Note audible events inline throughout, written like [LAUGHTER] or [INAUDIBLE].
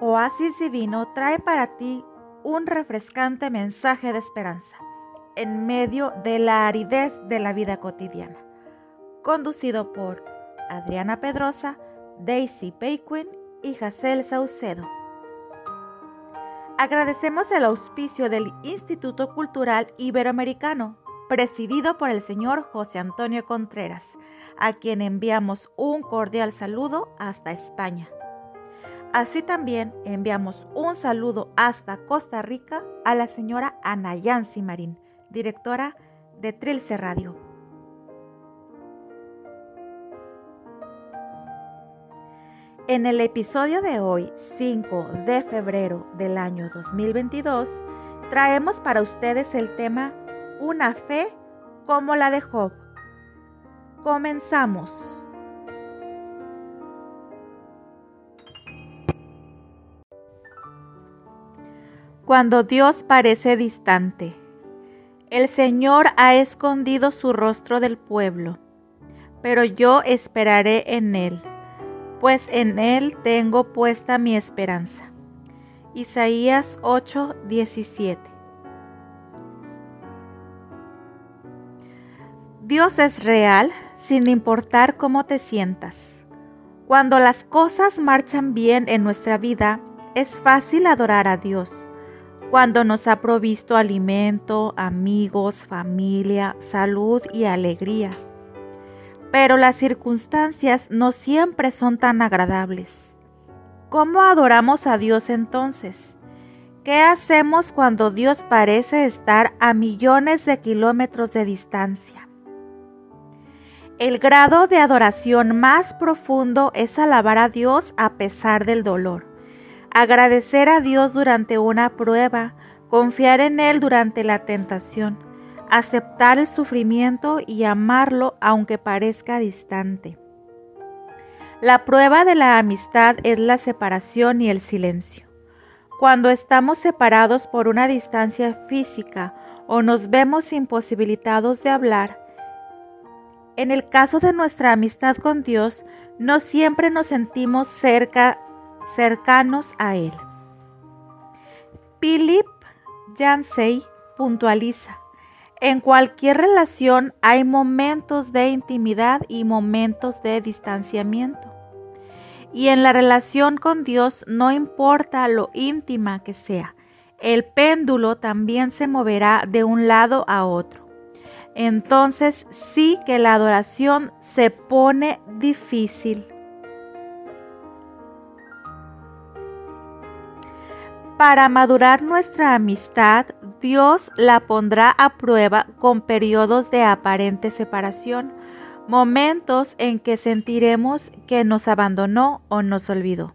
Oasis Divino trae para ti un refrescante mensaje de esperanza en medio de la aridez de la vida cotidiana. Conducido por Adriana Pedrosa, Daisy Payquin y Jacel Saucedo. Agradecemos el auspicio del Instituto Cultural Iberoamericano, presidido por el señor José Antonio Contreras, a quien enviamos un cordial saludo hasta España. Así también enviamos un saludo hasta Costa Rica a la señora Ana Yancy Marín, directora de Trilce Radio. En el episodio de hoy, 5 de febrero del año 2022, traemos para ustedes el tema Una fe como la de Job. Comenzamos. Cuando Dios parece distante. El Señor ha escondido su rostro del pueblo, pero yo esperaré en Él, pues en Él tengo puesta mi esperanza. Isaías 8:17 Dios es real sin importar cómo te sientas. Cuando las cosas marchan bien en nuestra vida, es fácil adorar a Dios cuando nos ha provisto alimento, amigos, familia, salud y alegría. Pero las circunstancias no siempre son tan agradables. ¿Cómo adoramos a Dios entonces? ¿Qué hacemos cuando Dios parece estar a millones de kilómetros de distancia? El grado de adoración más profundo es alabar a Dios a pesar del dolor agradecer a Dios durante una prueba, confiar en Él durante la tentación, aceptar el sufrimiento y amarlo aunque parezca distante. La prueba de la amistad es la separación y el silencio. Cuando estamos separados por una distancia física o nos vemos imposibilitados de hablar, en el caso de nuestra amistad con Dios, no siempre nos sentimos cerca cercanos a Él. Philip Yancey puntualiza, en cualquier relación hay momentos de intimidad y momentos de distanciamiento. Y en la relación con Dios no importa lo íntima que sea, el péndulo también se moverá de un lado a otro. Entonces sí que la adoración se pone difícil. Para madurar nuestra amistad, Dios la pondrá a prueba con periodos de aparente separación, momentos en que sentiremos que nos abandonó o nos olvidó.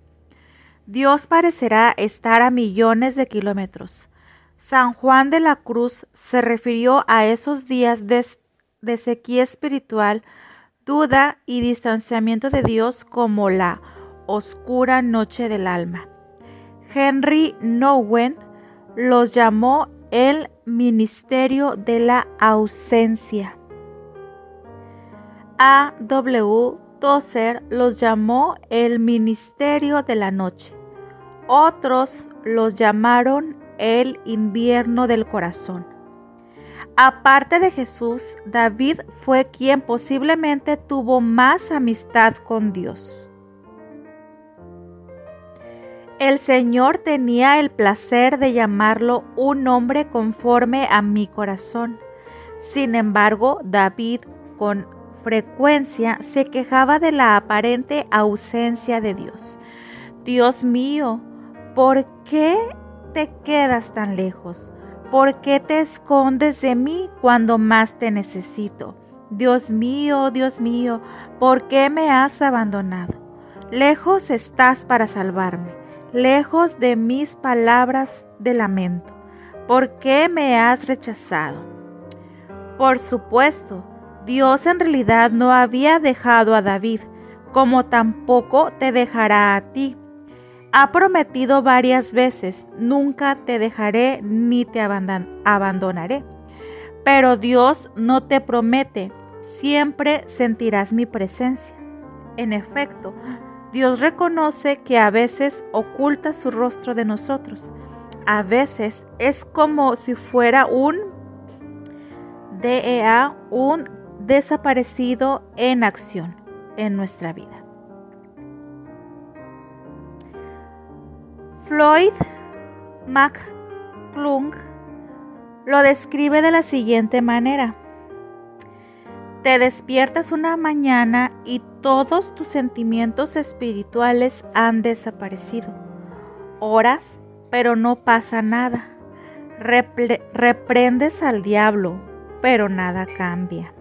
Dios parecerá estar a millones de kilómetros. San Juan de la Cruz se refirió a esos días de, de sequía espiritual, duda y distanciamiento de Dios como la oscura noche del alma. Henry Nowen los llamó el ministerio de la ausencia. A. W. Tozer los llamó el ministerio de la noche. Otros los llamaron el invierno del corazón. Aparte de Jesús, David fue quien posiblemente tuvo más amistad con Dios. El Señor tenía el placer de llamarlo un hombre conforme a mi corazón. Sin embargo, David con frecuencia se quejaba de la aparente ausencia de Dios. Dios mío, ¿por qué te quedas tan lejos? ¿Por qué te escondes de mí cuando más te necesito? Dios mío, Dios mío, ¿por qué me has abandonado? Lejos estás para salvarme lejos de mis palabras de lamento. ¿Por qué me has rechazado? Por supuesto, Dios en realidad no había dejado a David, como tampoco te dejará a ti. Ha prometido varias veces, nunca te dejaré ni te abandonaré. Pero Dios no te promete, siempre sentirás mi presencia. En efecto, Dios reconoce que a veces oculta su rostro de nosotros. A veces es como si fuera un DEA, un desaparecido en acción en nuestra vida. Floyd McClung lo describe de la siguiente manera. Te despiertas una mañana y todos tus sentimientos espirituales han desaparecido. Oras, pero no pasa nada. reprendes al diablo, pero nada cambia.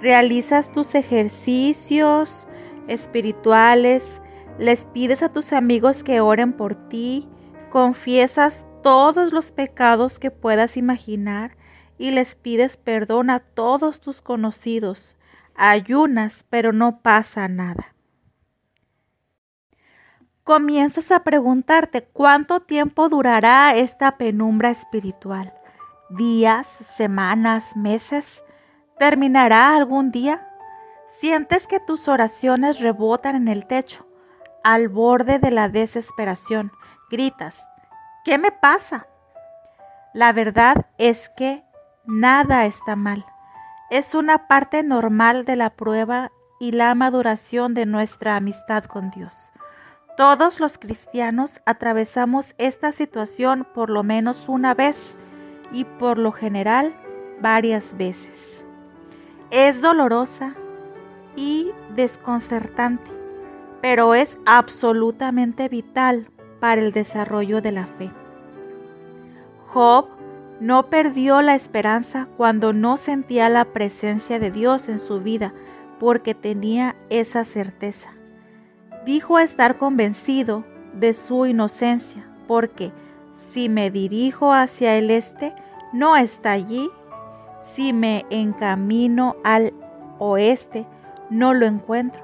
Realizas tus ejercicios espirituales, les pides a tus amigos que oren por ti, confiesas todos los pecados que puedas imaginar y les pides perdón a todos tus conocidos. Ayunas, pero no pasa nada. Comienzas a preguntarte cuánto tiempo durará esta penumbra espiritual. ¿Días, semanas, meses? ¿Terminará algún día? Sientes que tus oraciones rebotan en el techo, al borde de la desesperación. Gritas, ¿qué me pasa? La verdad es que nada está mal. Es una parte normal de la prueba y la maduración de nuestra amistad con Dios. Todos los cristianos atravesamos esta situación por lo menos una vez y por lo general varias veces. Es dolorosa y desconcertante, pero es absolutamente vital para el desarrollo de la fe. Job no perdió la esperanza cuando no sentía la presencia de Dios en su vida, porque tenía esa certeza. Dijo estar convencido de su inocencia, porque si me dirijo hacia el este, no está allí. Si me encamino al oeste, no lo encuentro.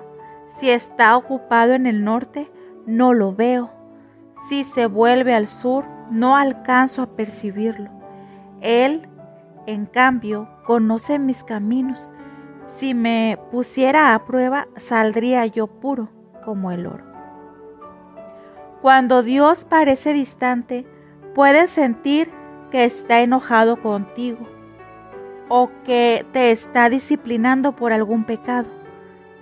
Si está ocupado en el norte, no lo veo. Si se vuelve al sur, no alcanzo a percibirlo. Él, en cambio, conoce mis caminos. Si me pusiera a prueba, saldría yo puro como el oro. Cuando Dios parece distante, puedes sentir que está enojado contigo o que te está disciplinando por algún pecado.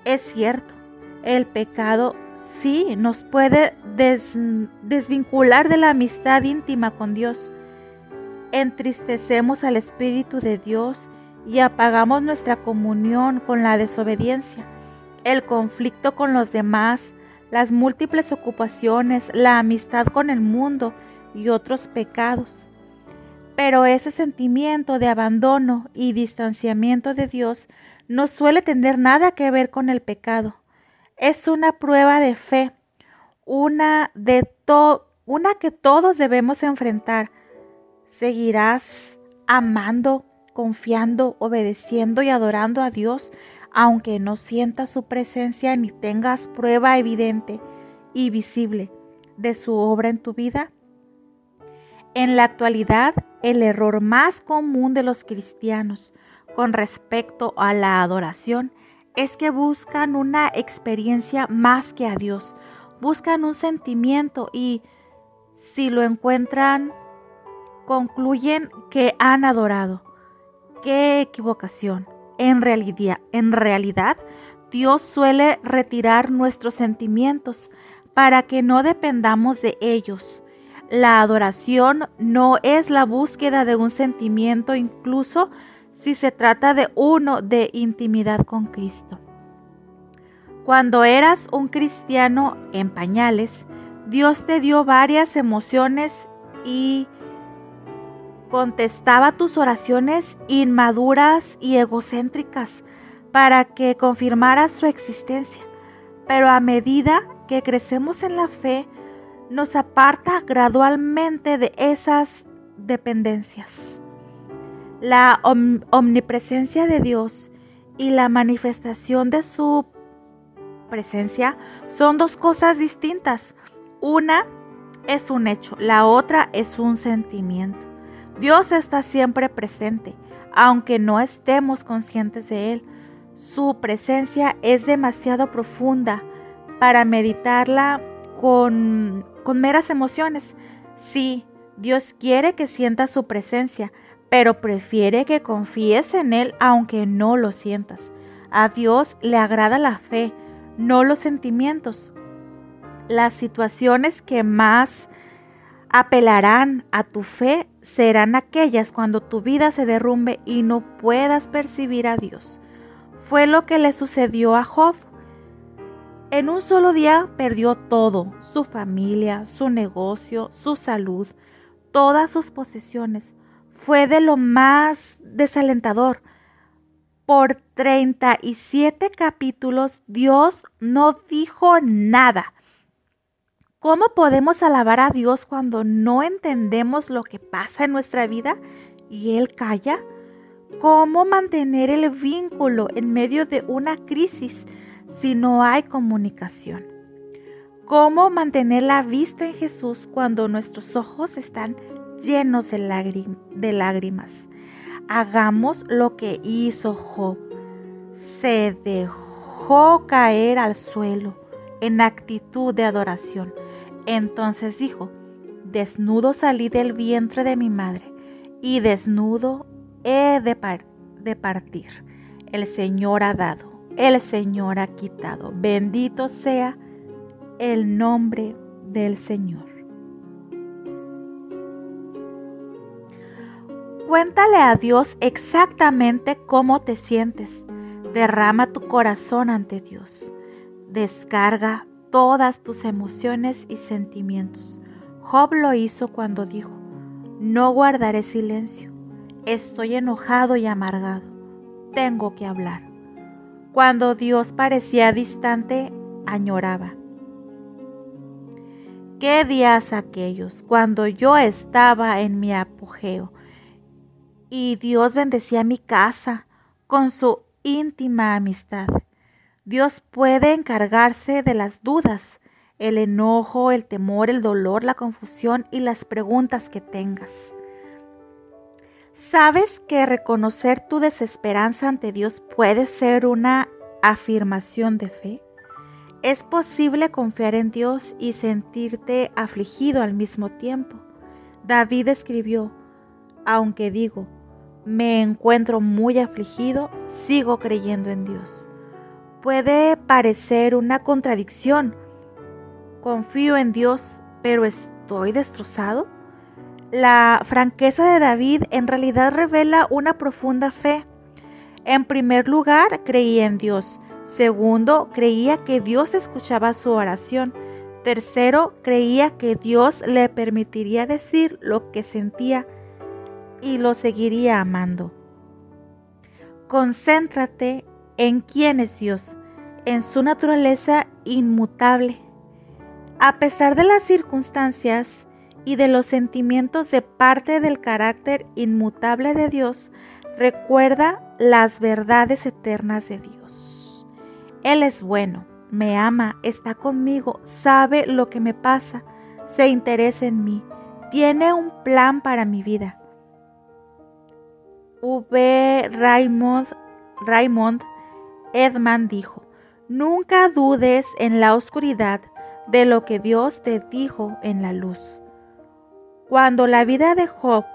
Es cierto, el pecado sí nos puede desvincular de la amistad íntima con Dios entristecemos al Espíritu de Dios y apagamos nuestra comunión con la desobediencia, el conflicto con los demás, las múltiples ocupaciones, la amistad con el mundo y otros pecados. Pero ese sentimiento de abandono y distanciamiento de Dios no suele tener nada que ver con el pecado. Es una prueba de fe, una, de una que todos debemos enfrentar Seguirás amando, confiando, obedeciendo y adorando a Dios, aunque no sientas su presencia ni tengas prueba evidente y visible de su obra en tu vida. En la actualidad, el error más común de los cristianos con respecto a la adoración es que buscan una experiencia más que a Dios, buscan un sentimiento y si lo encuentran concluyen que han adorado. ¡Qué equivocación! En realidad, en realidad, Dios suele retirar nuestros sentimientos para que no dependamos de ellos. La adoración no es la búsqueda de un sentimiento, incluso si se trata de uno de intimidad con Cristo. Cuando eras un cristiano en pañales, Dios te dio varias emociones y contestaba tus oraciones inmaduras y egocéntricas para que confirmaras su existencia. Pero a medida que crecemos en la fe, nos aparta gradualmente de esas dependencias. La omnipresencia de Dios y la manifestación de su presencia son dos cosas distintas. Una es un hecho, la otra es un sentimiento. Dios está siempre presente, aunque no estemos conscientes de Él. Su presencia es demasiado profunda para meditarla con, con meras emociones. Sí, Dios quiere que sientas su presencia, pero prefiere que confíes en Él aunque no lo sientas. A Dios le agrada la fe, no los sentimientos. Las situaciones que más apelarán a tu fe serán aquellas cuando tu vida se derrumbe y no puedas percibir a Dios. Fue lo que le sucedió a Job. En un solo día perdió todo, su familia, su negocio, su salud, todas sus posesiones. Fue de lo más desalentador. Por 37 capítulos Dios no dijo nada. ¿Cómo podemos alabar a Dios cuando no entendemos lo que pasa en nuestra vida y Él calla? ¿Cómo mantener el vínculo en medio de una crisis si no hay comunicación? ¿Cómo mantener la vista en Jesús cuando nuestros ojos están llenos de, lágrimas? Hagamos lo que hizo Job. Se dejó caer al suelo en actitud de adoración entonces dijo, desnudo salí del vientre de mi madre, y desnudo he de, partir. El Señor ha dado, el Señor ha quitado. Bendito sea el nombre del Señor. Cuéntale a Dios exactamente cómo te sientes. Derrama tu corazón ante Dios. Descarga todas tus emociones y sentimientos. Job lo hizo cuando dijo, no guardaré silencio, estoy enojado y amargado, tengo que hablar. Cuando Dios parecía distante, añoraba. ¿Qué días aquellos cuando yo estaba en mi apogeo y Dios bendecía mi casa con su íntima amistad? Dios puede encargarse de las dudas, el enojo, el temor, el dolor, la confusión y las preguntas que tengas. ¿Sabes que reconocer tu desesperanza ante Dios puede ser una afirmación de fe? Es posible confiar en Dios y sentirte afligido al mismo tiempo. David escribió, aunque digo, me encuentro muy afligido, sigo creyendo en Dios puede parecer una contradicción. Confío en Dios, pero estoy destrozado. La franqueza de David en realidad revela una profunda fe. En primer lugar, creía en Dios. Segundo, creía que Dios escuchaba su oración. Tercero, creía que Dios le permitiría decir lo que sentía y lo seguiría amando. Concéntrate en quién es Dios, en su naturaleza inmutable. A pesar de las circunstancias y de los sentimientos de parte del carácter inmutable de Dios, recuerda las verdades eternas de Dios. Él es bueno, me ama, está conmigo, sabe lo que me pasa, se interesa en mí, tiene un plan para mi vida. V. Raymond, Raymond Edman dijo, nunca dudes en la oscuridad de lo que Dios te dijo en la luz. Cuando la vida de Job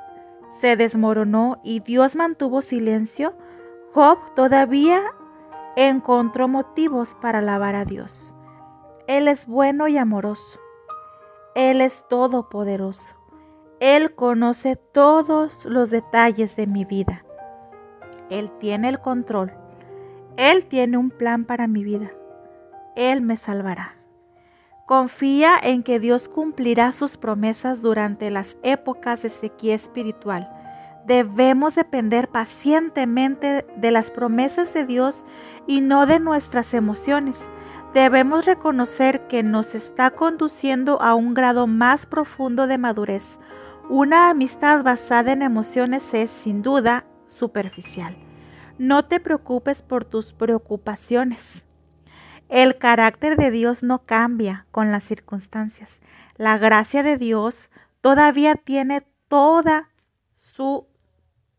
se desmoronó y Dios mantuvo silencio, Job todavía encontró motivos para alabar a Dios. Él es bueno y amoroso. Él es todopoderoso. Él conoce todos los detalles de mi vida. Él tiene el control él tiene un plan para mi vida. Él me salvará. Confía en que Dios cumplirá sus promesas durante las épocas de sequía espiritual. Debemos depender pacientemente de las promesas de Dios y no de nuestras emociones. Debemos reconocer que nos está conduciendo a un grado más profundo de madurez. Una amistad basada en emociones es, sin duda, superficial. No te preocupes por tus preocupaciones. El carácter de Dios no cambia con las circunstancias. La gracia de Dios todavía tiene toda su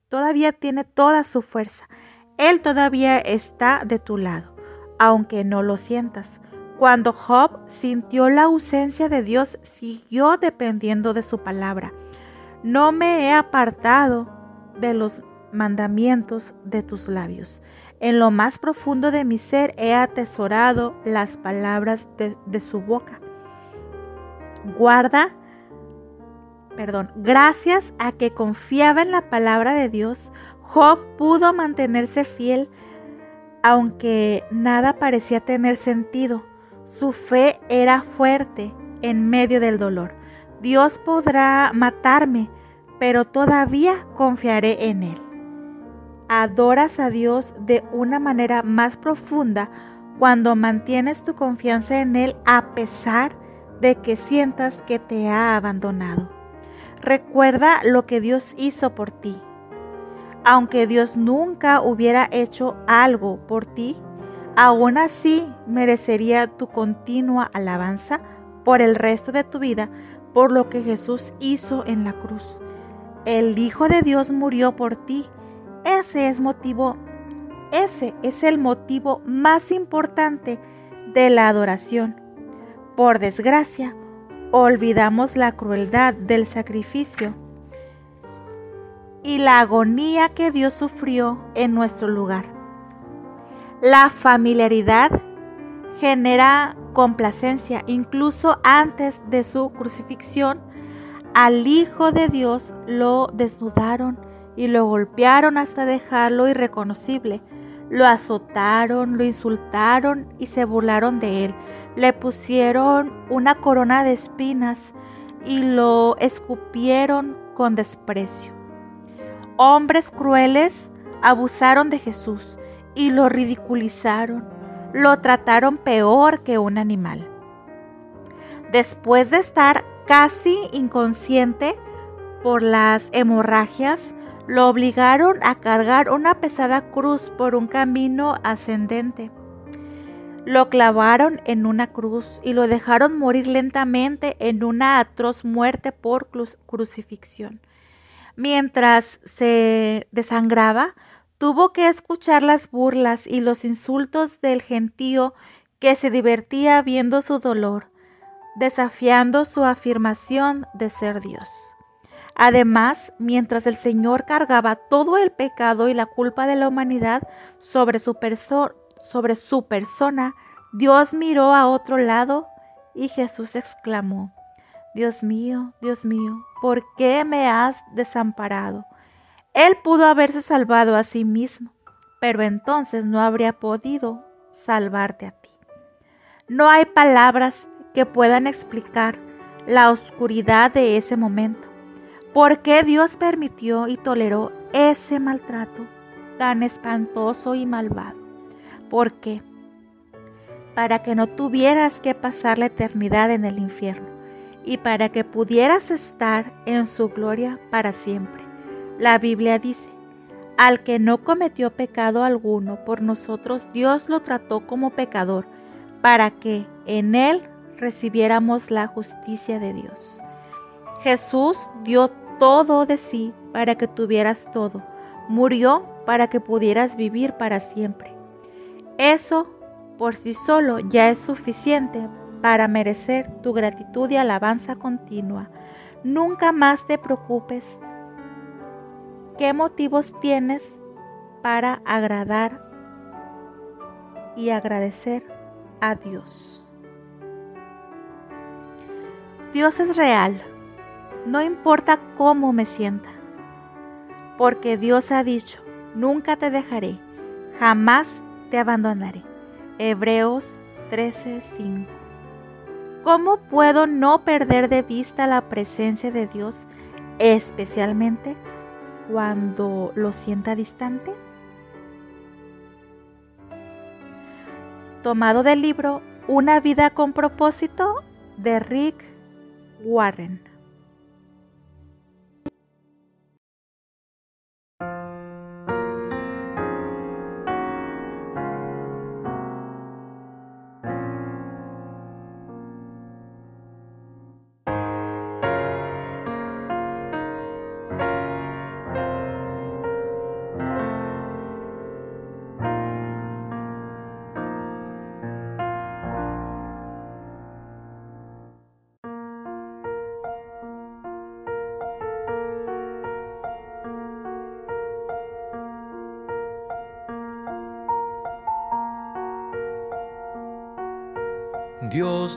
todavía tiene toda su fuerza. Él todavía está de tu lado, aunque no lo sientas. Cuando Job sintió la ausencia de Dios, siguió dependiendo de su palabra. No me he apartado de los mandamientos de tus labios. En lo más profundo de mi ser he atesorado las palabras de, su boca. Guarda, perdón, gracias a que confiaba en la palabra de Dios, Job pudo mantenerse fiel aunque nada parecía tener sentido. Su fe era fuerte en medio del dolor. Dios podrá matarme, pero todavía confiaré en Él. Adoras a Dios de una manera más profunda cuando mantienes tu confianza en Él a pesar de que sientas que te ha abandonado. Recuerda lo que Dios hizo por ti. Aunque Dios nunca hubiera hecho algo por ti, aún así merecería tu continua alabanza por el resto de tu vida por lo que Jesús hizo en la cruz. El Hijo de Dios murió por ti. Ese es motivo, ese es el motivo más importante de la adoración. Por desgracia, olvidamos la crueldad del sacrificio y la agonía que Dios sufrió en nuestro lugar. La familiaridad genera complacencia. Incluso antes de su crucifixión, al Hijo de Dios lo desnudaron y lo golpearon hasta dejarlo irreconocible. Lo azotaron, lo insultaron y se burlaron de él. Le pusieron una corona de espinas y lo escupieron con desprecio. Hombres crueles abusaron de Jesús y lo ridiculizaron, lo trataron peor que un animal. Después de estar casi inconsciente por las hemorragias, lo obligaron a cargar una pesada cruz por un camino ascendente. Lo clavaron en una cruz y lo dejaron morir lentamente en una atroz muerte por crucifixión. Mientras se desangraba, tuvo que escuchar las burlas y los insultos del gentío que se divertía viendo su dolor, desafiando su afirmación de ser Dios. Además, mientras el Señor cargaba todo el pecado y la culpa de la humanidad sobre su, persona, Dios miró a otro lado y Jesús exclamó, Dios mío, Dios mío, ¿por qué me has desamparado? Él pudo haberse salvado a sí mismo, pero entonces no habría podido salvarte a ti. No hay palabras que puedan explicar la oscuridad de ese momento. ¿Por qué Dios permitió y toleró ese maltrato tan espantoso y malvado? ¿Por qué? Para que no tuvieras que pasar la eternidad en el infierno y para que pudieras estar en su gloria para siempre. La Biblia dice, al que no cometió pecado alguno por nosotros, Dios lo trató como pecador, para que en él recibiéramos la justicia de Dios. Jesús dio todo de sí para que tuvieras todo. Murió para que pudieras vivir para siempre. Eso por sí solo ya es suficiente para merecer tu gratitud y alabanza continua. Nunca más te preocupes ¿Qué motivos tienes para agradar y agradecer a Dios? Dios es real, no importa cómo me sienta, porque Dios ha dicho, nunca te dejaré, jamás te abandonaré. Hebreos 13:5. ¿Cómo puedo no perder de vista la presencia de Dios, especialmente cuando lo sienta distante? Tomado del libro Una vida con propósito de Rick Warren.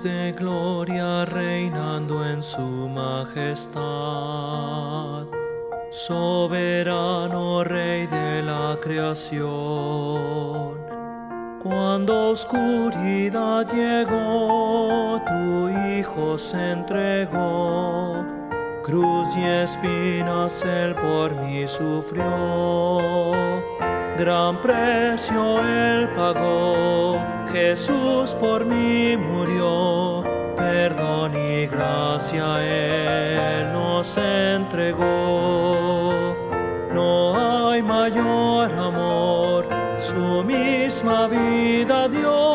De gloria reinando en su majestad, soberano Rey de la creación. Cuando oscuridad llegó, tu Hijo se entregó, cruz y espinas Él por mí sufrió. Gran precio Él pagó, Jesús por mí murió, perdón y gracia Él nos entregó. No hay mayor amor su misma vida dio,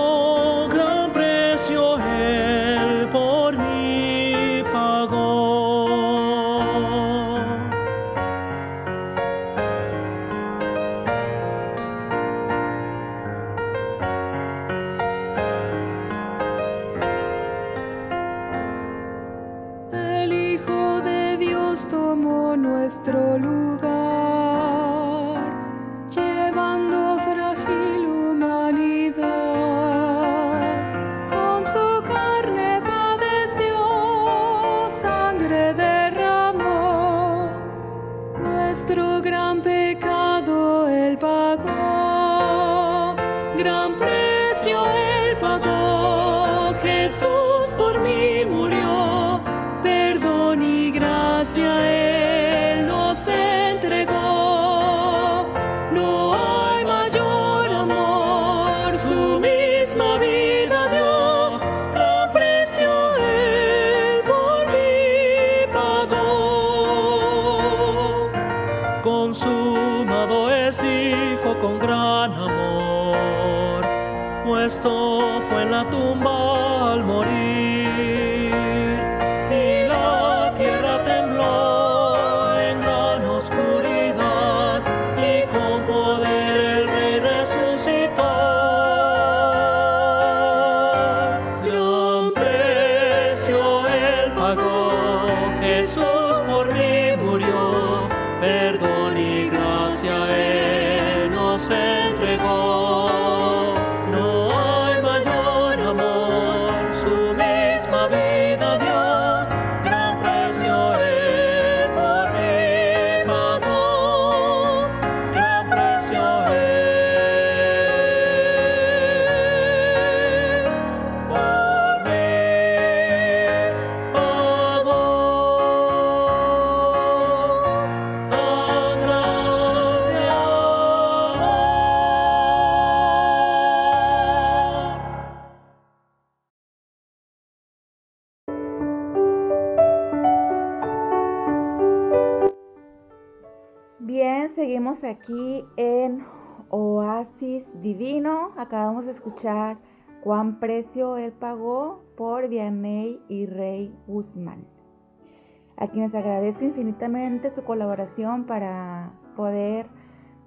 infinitamente su colaboración para poder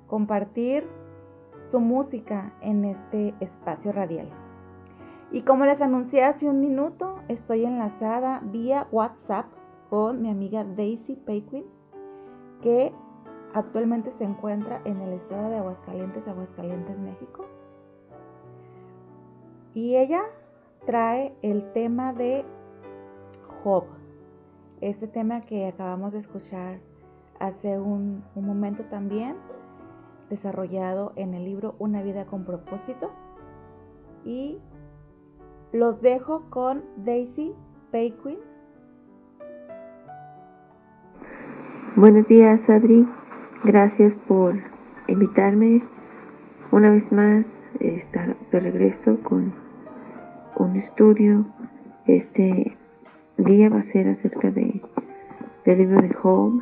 compartir su música en este espacio radial. Y como les anuncié hace un minuto, estoy enlazada vía WhatsApp con mi amiga Daisy Paquin, que actualmente se encuentra en el estado de Aguascalientes, Aguascalientes, México. Y ella trae el tema de Job, este tema que acabamos de escuchar hace un, momento también, desarrollado en el libro Una vida con propósito. Y los dejo con Daisy Paquin. Buenos días, Adri. Gracias por invitarme una vez más estar de regreso con un estudio. Este día va a ser acerca de, del libro de Job.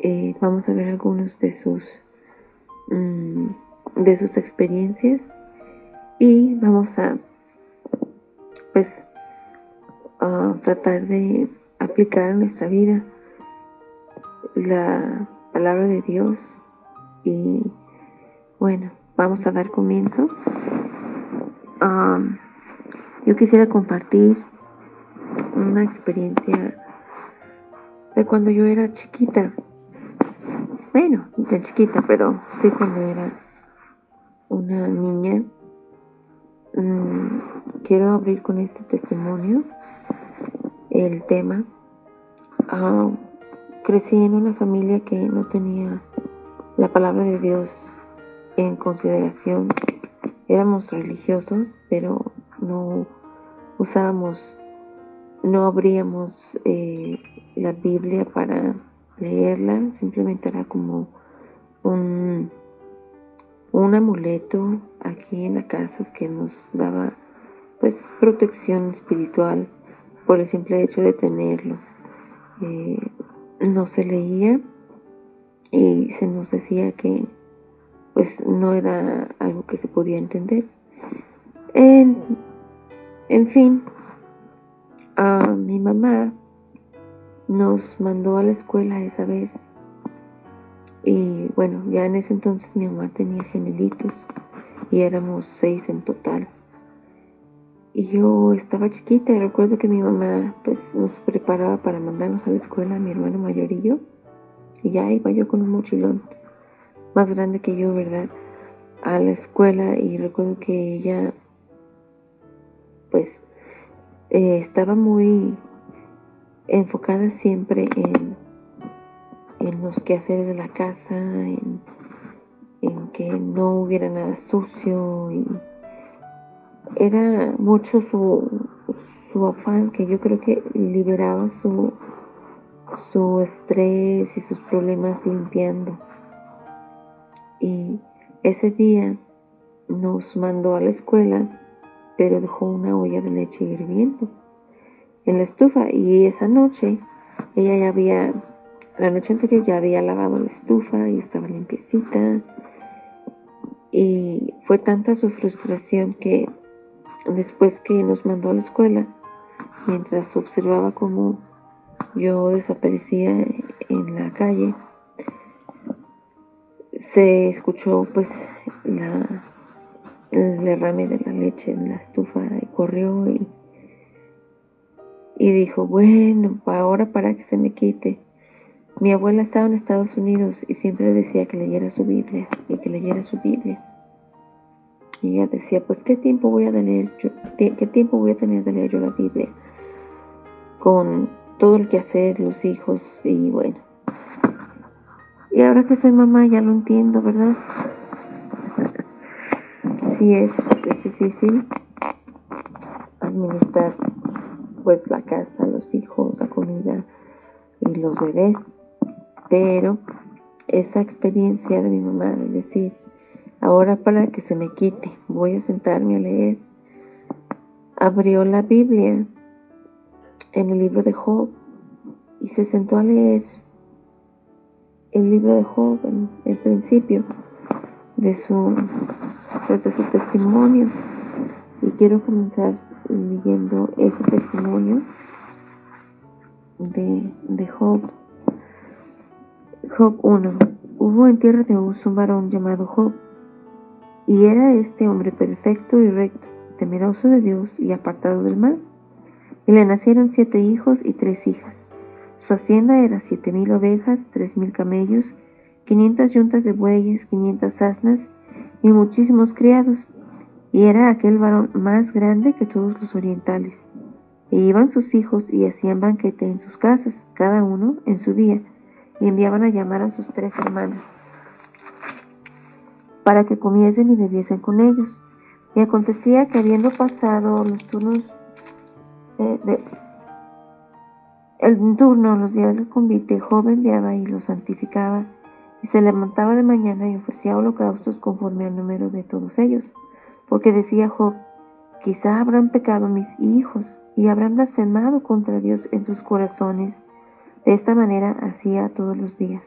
Eh, vamos a ver algunos de sus mm, de sus experiencias y vamos a pues a tratar de aplicar en nuestra vida la palabra de Dios y bueno, vamos a dar comienzo. Um, yo quisiera compartir una experiencia de cuando yo era chiquita. Bueno, no tan chiquita, pero sí cuando era una niña. Mm, quiero abrir con este testimonio el tema. Ah, crecí en una familia que no tenía la palabra de Dios en consideración. Éramos religiosos, pero no usábamos, no abríamos eh, la Biblia para leerla, simplemente era como un, un amuleto aquí en la casa que nos daba pues protección espiritual por el simple hecho de tenerlo. Eh, no se leía y se nos decía que pues no era algo que se podía entender. En, en fin, a mi mamá nos mandó a la escuela esa vez y bueno, ya en ese entonces mi mamá tenía gemelitos y éramos seis en total. Y yo estaba chiquita y recuerdo que mi mamá pues nos preparaba para mandarnos a la escuela, mi hermano mayor y yo. Y ya iba yo con un mochilón más grande que yo, ¿verdad? A la escuela y recuerdo que ella pues eh, estaba muy enfocada siempre en, en los quehaceres de la casa, en, en que no hubiera nada sucio y era mucho su, su afán que yo creo que liberaba su, su estrés y sus problemas limpiando. Y ese día nos mandó a la escuela, pero dejó una olla de leche hirviendo en la estufa y esa noche ella ya había, la noche anterior ya había lavado la estufa y estaba limpiecita. Y fue tanta su frustración que después que nos mandó a la escuela, mientras observaba cómo yo desaparecía en la calle, se escuchó pues la, el derrame de la leche en la estufa y corrió y, y dijo, bueno, ahora para que se me quite. Mi abuela estaba en Estados Unidos y siempre decía que leyera su Biblia y que leyera su Biblia. Y ella decía, pues qué tiempo voy a tener qué tiempo voy a tener de leer yo la Biblia con todo el que hacer, los hijos y bueno. Y ahora que soy mamá ya lo entiendo, ¿verdad? Sí es, es difícil administrar pues la casa, los hijos, la comida y los bebés. Pero esa experiencia de mi mamá de decir, Ahora para que se me quite, voy a sentarme a leer. Abrió la Biblia en el libro de Job y se sentó a leer el libro de Job en el principio de su, pues, de su testimonio. Y quiero comenzar leyendo ese testimonio de, de Job. Job 1. Hubo en tierra de Uz un varón llamado Job y era este hombre perfecto y recto, temeroso de Dios y apartado del mal. Y le nacieron siete hijos y tres hijas. Su hacienda era siete mil ovejas, tres mil camellos, quinientas yuntas de bueyes, quinientas asnas y muchísimos criados. Y era aquel varón más grande que todos los orientales. E iban sus hijos y hacían banquete en sus casas, cada uno en su día, y enviaban a llamar a sus tres hermanas para que comiesen y bebiesen con ellos. Y acontecía que habiendo pasado los turnos de, el turno, los días del convite, Job enviaba y los santificaba, y se levantaba de mañana y ofrecía holocaustos conforme al número de todos ellos, porque decía Job, quizá habrán pecado mis hijos, y habrán blasfemado contra Dios en sus corazones. De esta manera hacía todos los días.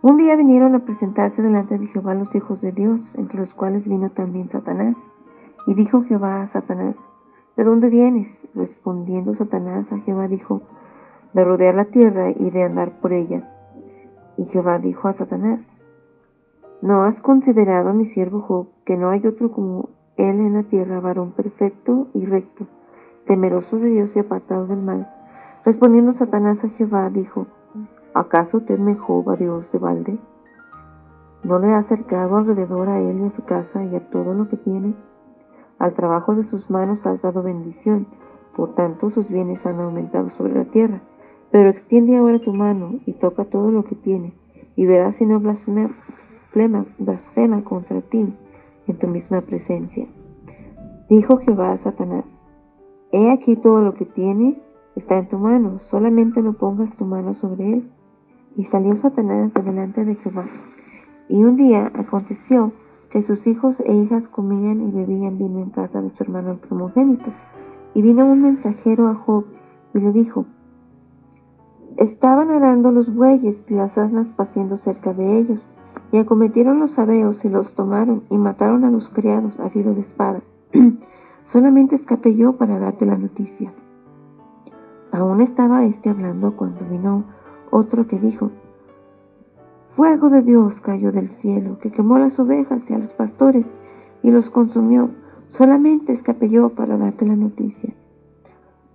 Un día vinieron a presentarse delante de Jehová los hijos de Dios, entre los cuales vino también Satanás. Y dijo Jehová a Satanás, ¿de dónde vienes? Respondiendo Satanás a Jehová dijo, de rodear la tierra y de andar por ella. Y Jehová dijo a Satanás, ¿no has considerado a mi siervo Job, que no hay otro como él en la tierra, varón perfecto y recto, temeroso de Dios y apartado del mal? Respondiendo Satanás a Jehová dijo, ¿Acaso teme Job a Dios de balde? ¿No le ha acercado alrededor a él y a su casa y a todo lo que tiene? Al trabajo de sus manos has dado bendición, por tanto sus bienes han aumentado sobre la tierra. Pero extiende ahora tu mano y toca todo lo que tiene, y verás si no blasfema, blasfema contra ti en tu misma presencia. Dijo Jehová a Satanás, He aquí todo lo que tiene está en tu mano, solamente no pongas tu mano sobre él. Y salió Satanás de delante de Jehová. Y un día aconteció que sus hijos e hijas comían y bebían vino en casa de su hermano el primogénito. Y vino un mensajero a Job y le dijo, Estaban arando los bueyes y las asnas paciendo cerca de ellos, y acometieron los sabeos y los tomaron y mataron a los criados a filo de espada. [CLEARS THROAT] Solamente escapé yo para darte la noticia. Aún estaba éste hablando cuando vino otro que dijo, Fuego de Dios cayó del cielo, que quemó las ovejas y a los pastores y los consumió. Solamente escapé yo para darte la noticia.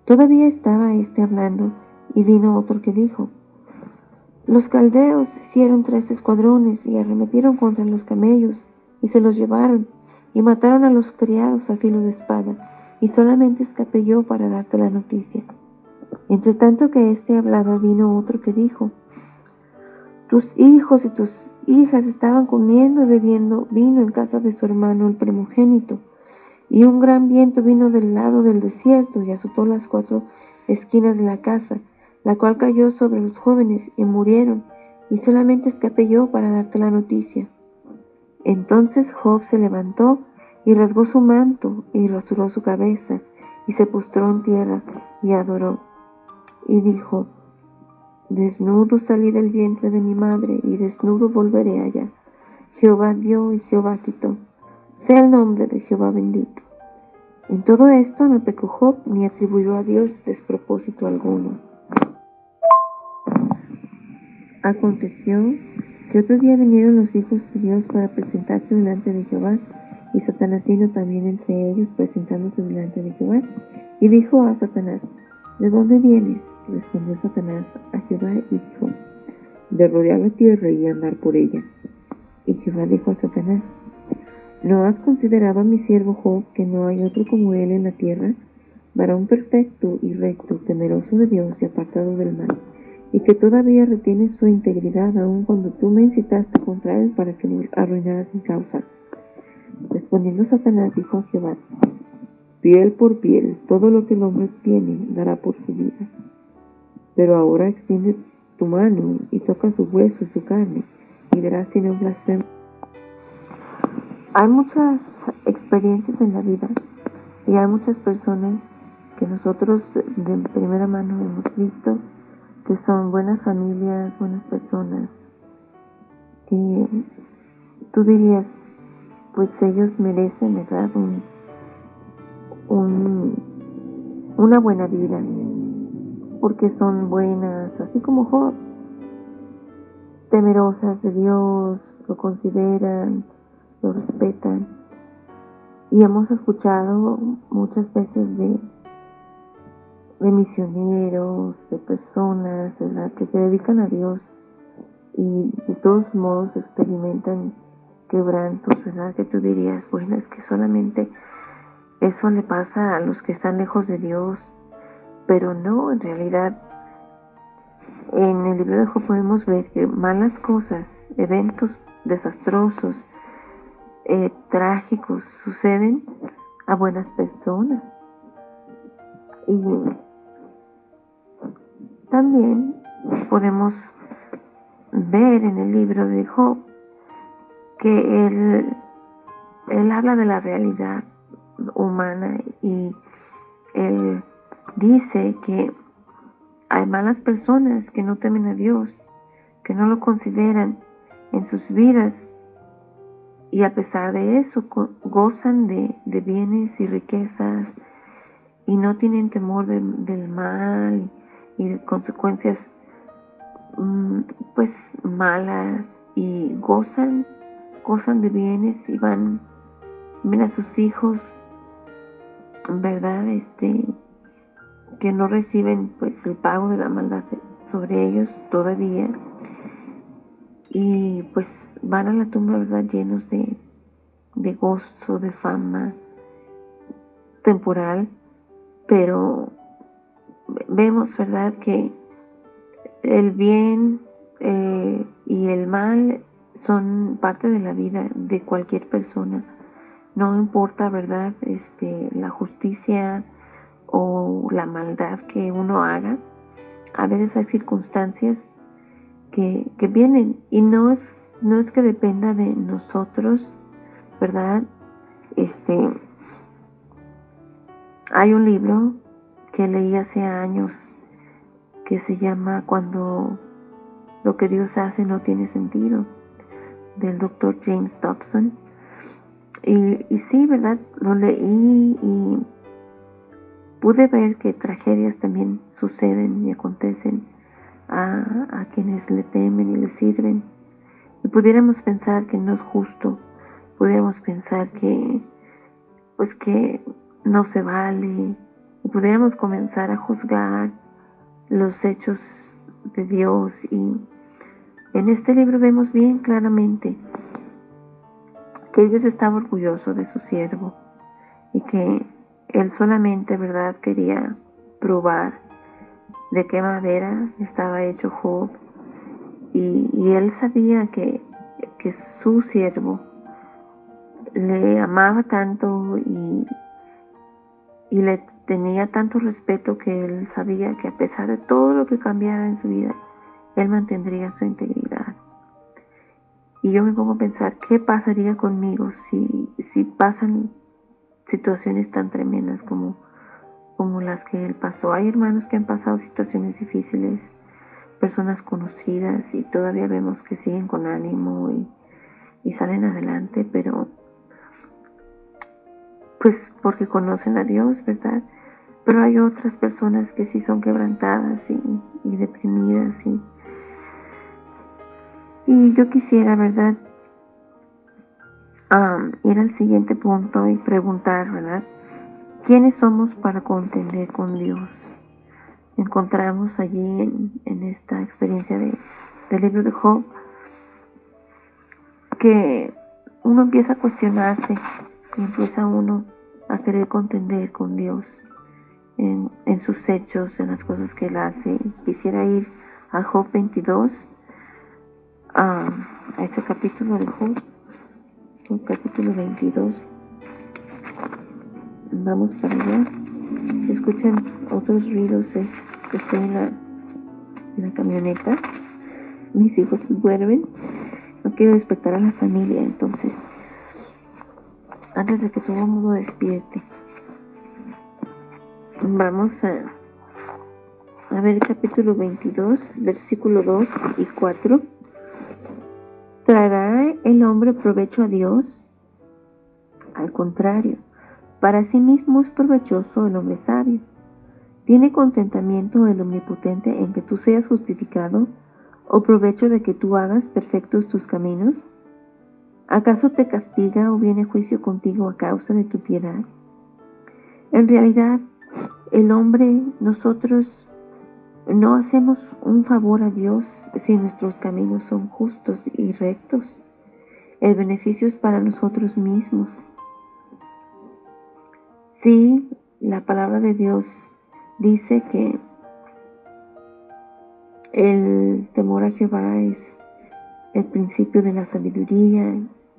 Todavía estaba éste hablando y vino otro que dijo, Los caldeos hicieron tres escuadrones y arremetieron contra los camellos y se los llevaron y mataron a los criados a filo de espada y solamente escapé yo para darte la noticia. Entre tanto que éste hablaba vino otro que dijo, tus hijos y tus hijas estaban comiendo y bebiendo vino en casa de su hermano el primogénito. Y un gran viento vino del lado del desierto y azotó las cuatro esquinas de la casa, la cual cayó sobre los jóvenes y murieron, y solamente escapé yo para darte la noticia. Entonces Job se levantó y rasgó su manto y rasuró su cabeza y se postró en tierra y adoró. Y dijo, Desnudo salí del vientre de mi madre y desnudo volveré allá. Jehová dio y Jehová quitó. Sea el nombre de Jehová bendito. En todo esto no pecó Job ni atribuyó a Dios despropósito alguno. Aconteció que otro día vinieron los hijos de Dios para presentarse delante de Jehová, y Satanás vino también entre ellos presentándose delante de Jehová, y dijo a Satanás, ¿de dónde vienes? Respondió Satanás a Jehová y dijo, de rodear la tierra y andar por ella. Y Jehová dijo a Satanás, ¿no has considerado a mi siervo Job que no hay otro como él en la tierra, varón perfecto y recto, temeroso de Dios y apartado del mal, y que todavía retiene su integridad aun cuando tú me incitaste contra él para que lo arruinaras sin causa? Respondiendo Satanás dijo a Jehová, piel por piel, todo lo que el hombre tiene dará por su vida. Pero ahora extiende tu mano y toca su hueso y su carne, y verás si no blasfema. Hay muchas experiencias en la vida y hay muchas personas que nosotros de primera mano hemos visto que son buenas familias, buenas personas. Y tú dirías, pues ellos merecen, ¿verdad? Un, un, una buena vida porque son buenas, así como Job, temerosas de Dios, lo consideran, lo respetan. Y hemos escuchado muchas veces de, de misioneros, de personas que se dedican a Dios y de todos modos experimentan quebrantos, ¿verdad? Que tú dirías, bueno, es que solamente eso le pasa a los que están lejos de Dios pero no, en realidad, en el libro de Job podemos ver que malas cosas, eventos desastrosos, eh, trágicos, suceden a buenas personas. Y también podemos ver en el libro de Job que él, él habla de la realidad humana y él dice que hay malas personas que no temen a Dios, que no lo consideran en sus vidas y a pesar de eso gozan de, bienes y riquezas y no tienen temor del mal y de consecuencias mm, pues malas y gozan, gozan de bienes y van, ven a sus hijos, ¿verdad? Este, que no reciben pues el pago de la maldad sobre ellos todavía y pues van a la tumba verdad llenos de, de gozo, de fama temporal, pero vemos, ¿verdad?, que el bien eh, y el mal son parte de la vida de cualquier persona. No importa, ¿verdad?, este, la justicia o la maldad que uno haga. A veces hay circunstancias que, que vienen y no es, no es que dependa de nosotros, ¿verdad? Este, hay un libro que leí hace años que se llama Cuando lo que Dios hace no tiene sentido, del doctor James Dobson. Y, sí, ¿verdad? Lo leí y pude ver que tragedias también suceden y acontecen a, a quienes le temen y le sirven. Y pudiéramos pensar que no es justo, pudiéramos pensar que, pues que no se vale, y pudiéramos comenzar a juzgar los hechos de Dios y en este libro vemos bien claramente que Dios estaba orgulloso de su siervo y que él solamente, ¿verdad?, quería probar de qué madera estaba hecho Job y, él sabía que, que su siervo le amaba tanto y, y le tenía tanto respeto que él sabía que a pesar de todo lo que cambiara en su vida, él mantendría su integridad. Y yo me pongo a pensar, ¿qué pasaría conmigo si, si pasan situaciones tan tremendas como, como las que él pasó? Hay hermanos que han pasado situaciones difíciles, personas conocidas y todavía vemos que siguen con ánimo y, y salen adelante, pero pues porque conocen a Dios, ¿verdad? Pero hay otras personas que sí son quebrantadas y, deprimidas y, y yo quisiera, ¿verdad? ir al siguiente punto y preguntar, ¿verdad? ¿Quiénes somos para contender con Dios? Encontramos allí en, esta experiencia de, del libro de Job que uno empieza a cuestionarse empieza uno a querer contender con Dios en, sus hechos, en las cosas que él hace. Quisiera ir a Job 22, a, ese capítulo de Job, Job capítulo 22. Vamos para allá. Si escuchan otros ruidos es que estoy en la, en la camioneta. Mis hijos duermen. No quiero despertar a la familia, entonces, antes de que todo el mundo despierte. Vamos a, ver el capítulo 22, versículo 2 y 4. ¿Traerá el hombre provecho a Dios? Al contrario, para sí mismo es provechoso el hombre sabio. ¿Tiene contentamiento el omnipotente en que tú seas justificado o provecho de que tú hagas perfectos tus caminos? ¿Acaso te castiga o viene juicio contigo a causa de tu piedad? En realidad, el hombre, nosotros no hacemos un favor a Dios si nuestros caminos son justos y rectos. El beneficio es para nosotros mismos. Sí, la palabra de Dios dice que el temor a Jehová es el principio de la sabiduría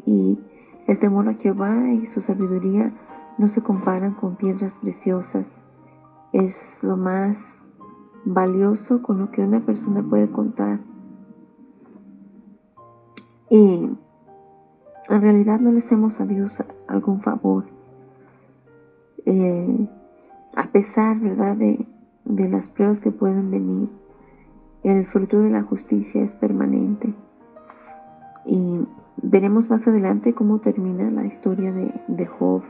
y el temor a Jehová y su sabiduría no se comparan con piedras preciosas es lo más valioso con lo que una persona puede contar. Y en realidad no le hacemos a Dios algún favor. Eh, a pesar, ¿verdad?, de, de las pruebas que pueden venir, el fruto de la justicia es permanente. Y veremos más adelante cómo termina la historia de, de Job.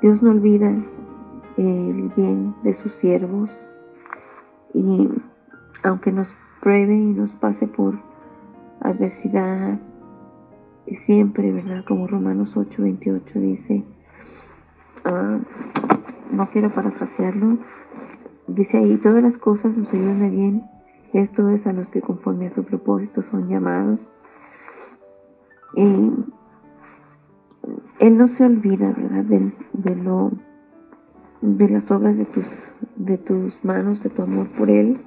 Dios no olvida el bien de sus siervos y aunque nos pruebe y nos pase por adversidad, siempre, ¿verdad? Como Romanos 8, 28 dice, ah, no quiero parafrasearlo, dice ahí, todas las cosas nos ayudan a bien, esto es a los que conforme a su propósito son llamados. Y Él no se olvida, ¿verdad? De, de lo de las obras de tus, de tus manos, de tu amor por Él,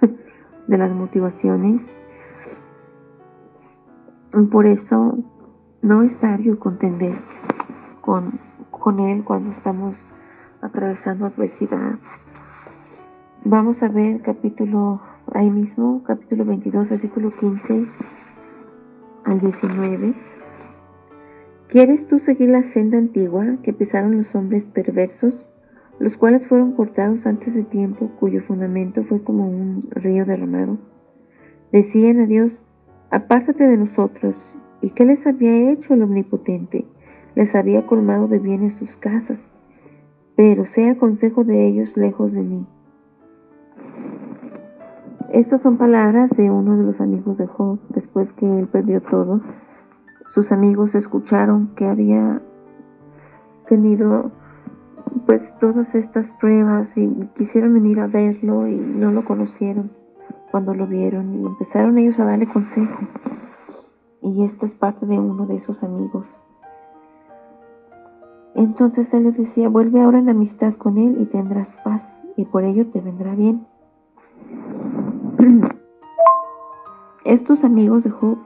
[LAUGHS] de las motivaciones. Por eso no es sabio contender con, con Él cuando estamos atravesando adversidad. Vamos a ver capítulo, ahí mismo, capítulo 22, versículo 15 al 19. ¿Quieres tú seguir la senda antigua que pisaron los hombres perversos, los cuales fueron cortados antes de tiempo, cuyo fundamento fue como un río derramado? Decían a Dios, apártate de nosotros. ¿Y qué les había hecho el Omnipotente? Les había colmado de bienes sus casas, pero sea consejo de ellos lejos de mí. Estas son palabras de uno de los amigos de Job después que él perdió todo sus amigos escucharon que había tenido pues todas estas pruebas y quisieron venir a verlo y no lo conocieron cuando lo vieron y empezaron ellos a darle consejo. Y esta es parte de uno de esos amigos. Entonces él les decía, vuelve ahora en amistad con él y tendrás paz y por ello te vendrá bien. Estos amigos de Job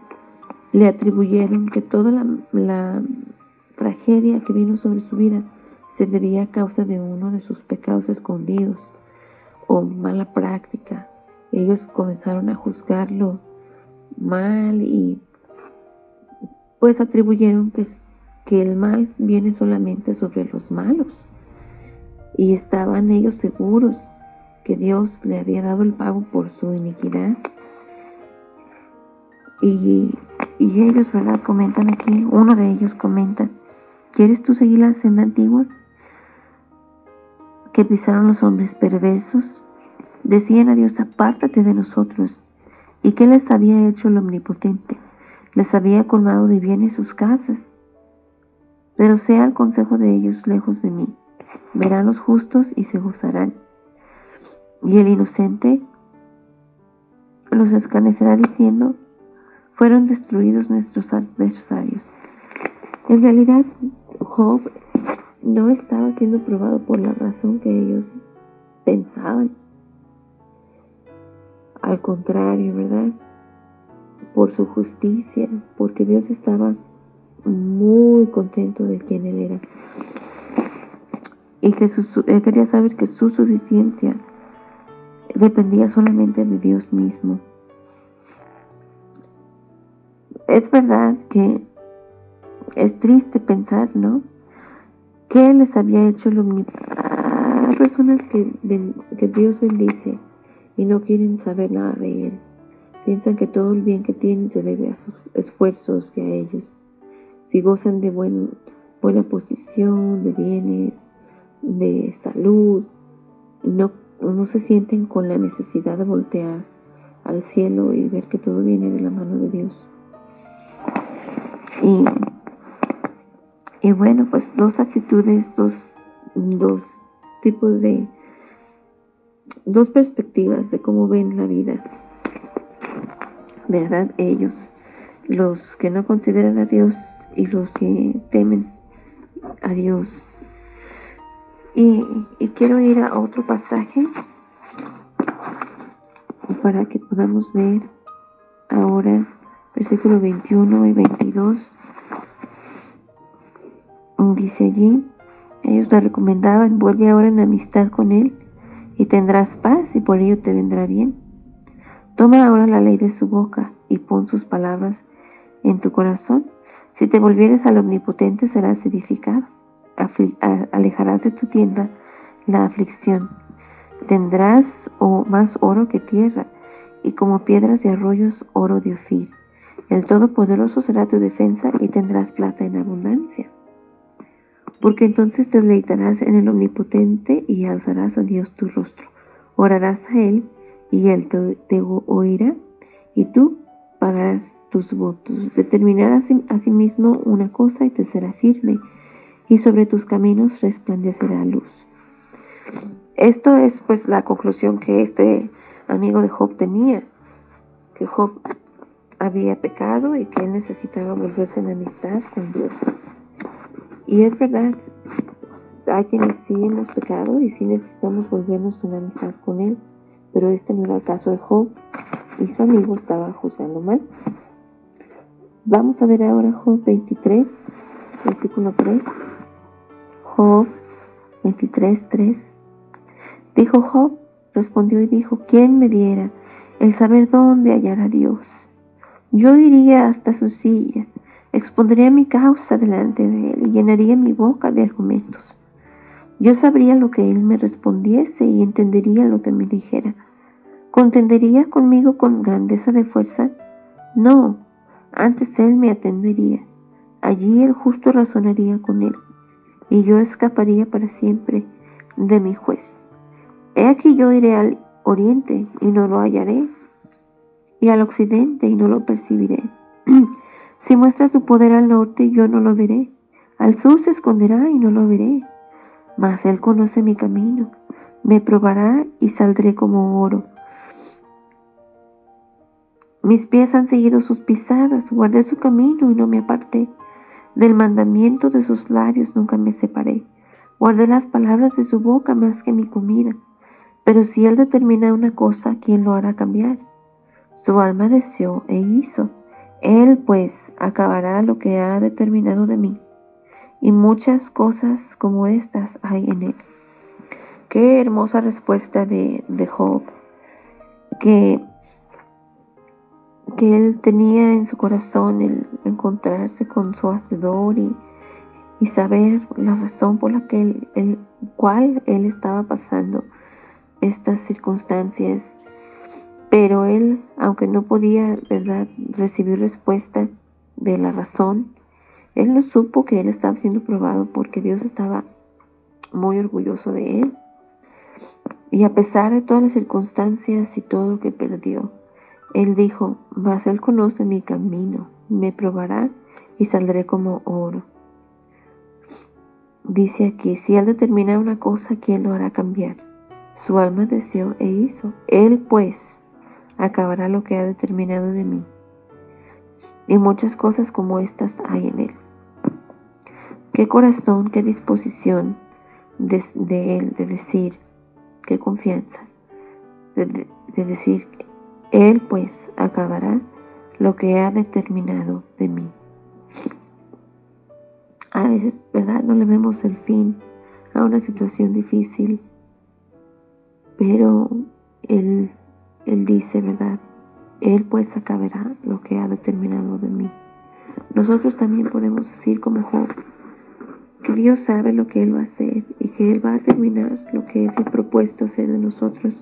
le atribuyeron que toda la, tragedia que vino sobre su vida se debía a causa de uno de sus pecados escondidos o mala práctica. Ellos comenzaron a juzgarlo mal y pues atribuyeron que, que el mal viene solamente sobre los malos. Y estaban ellos seguros que Dios le había dado el pago por su iniquidad. Y y ellos, ¿verdad? Comentan aquí, uno de ellos comenta, ¿quieres tú seguir la senda antigua que pisaron los hombres perversos? Decían a Dios, apártate de nosotros. ¿Y qué les había hecho el Omnipotente? Les había colmado de bienes sus casas. Pero sea el consejo de ellos lejos de mí. Verán los justos y se gozarán. Y el inocente los escarnecerá diciendo, fueron destruidos nuestros adversarios. En realidad, Job no estaba siendo probado por la razón que ellos pensaban. Al contrario, ¿verdad? Por su justicia, porque Dios estaba muy contento de quien él era. Y que él quería saber que su suficiencia dependía solamente de Dios mismo. es verdad que es triste pensar, ¿no? ¿Qué les había hecho el Hay personas que, Dios bendice y no quieren saber nada de Él. Piensan que todo el bien que tienen se debe a sus esfuerzos y a ellos. Si gozan de buen, buena posición, de bienes, de salud, no, no se sienten con la necesidad de voltear al cielo y ver que todo viene de la mano de Dios. Y, y bueno, pues dos actitudes, dos, dos tipos de, dos perspectivas de cómo ven la vida. ¿Verdad? Ellos, los que no consideran a Dios y los que temen a Dios. Y, quiero ir a otro pasaje para que podamos ver ahora versículo 21 y 22 dice allí, ellos le recomendaban, vuelve ahora en amistad con Él y tendrás paz y por ello te vendrá bien. Toma ahora la ley de su boca y pon sus palabras en tu corazón. Si te volvieres al Omnipotente serás edificado. Alejarás de tu tienda la aflicción. Tendrás o más oro que tierra y como piedras de arroyos oro de Ofir. El Todopoderoso será tu defensa y tendrás plata en abundancia porque entonces te deleitarás en el Omnipotente y alzarás a Dios tu rostro. Orarás a Él y Él te, oirá y tú pagarás tus votos. Determinarás asimismo sí una cosa y te será firme y sobre tus caminos resplandecerá luz. Esto es pues la conclusión que este amigo de Job tenía, que Job había pecado y que él necesitaba volverse en amistad con Dios. Y es verdad, hay quienes sí hemos pecado y sí necesitamos volvernos una amistad con Él, pero este no era el caso de Job y su amigo estaba juzgando mal. Vamos a ver ahora Job 23, versículo 3. Job 23, 3. Dijo Job, respondió y dijo, ¿quién me diera el saber dónde hallar a Dios? Yo iría hasta su silla, expondría mi causa delante de él y llenaría mi boca de argumentos. Yo sabría lo que él me respondiese y entendería lo que me dijera. ¿Contendería conmigo con grandeza de fuerza? No, antes él me atendería. Allí el justo razonaría con él, y yo escaparía para siempre de mi juez. He aquí yo iré al oriente y no lo hallaré, y al occidente y no lo percibiré. [CLEARS THROAT] si muestra su poder al norte, yo no lo veré. Al sur se esconderá y no lo veré. Mas él conoce mi camino, me probará y saldré como oro. Mis pies han seguido sus pisadas, guardé su camino y no me aparté. Del mandamiento de sus labios nunca me separé. Guardé las palabras de su boca más que mi comida. Pero si Él determina una cosa, ¿quién lo hará cambiar? Su alma deseó e hizo. Él pues acabará lo que ha determinado de mí. Y muchas cosas como estas hay en Él. Qué hermosa respuesta de, de Job, que, que él tenía en su corazón el encontrarse con su hacedor y, y saber la razón por la que cual él estaba pasando estas circunstancias, pero él, aunque no podía, ¿verdad?, recibir respuesta de la razón, él no supo que él estaba siendo probado porque Dios estaba muy orgulloso de él. Y a pesar de todas las circunstancias y todo lo que perdió, él dijo, mas él conoce mi camino, me probará y saldré como oro. Dice aquí, si él determina una cosa, ¿quién lo hará cambiar? Su alma deseó e hizo. Él pues acabará lo que ha determinado de mí. Y muchas cosas como estas hay en él. Qué corazón, qué disposición de, él de decir, qué confianza, de, de decir, él pues acabará lo que ha determinado de mí. A veces, ¿verdad? No le vemos el fin a una situación difícil pero Él, Él dice, ¿verdad? Él pues acabará lo que ha determinado de mí. Nosotros también podemos decir como Job, que Dios sabe lo que Él va a hacer y que Él va a terminar lo que Él se ha propuesto hacer de nosotros.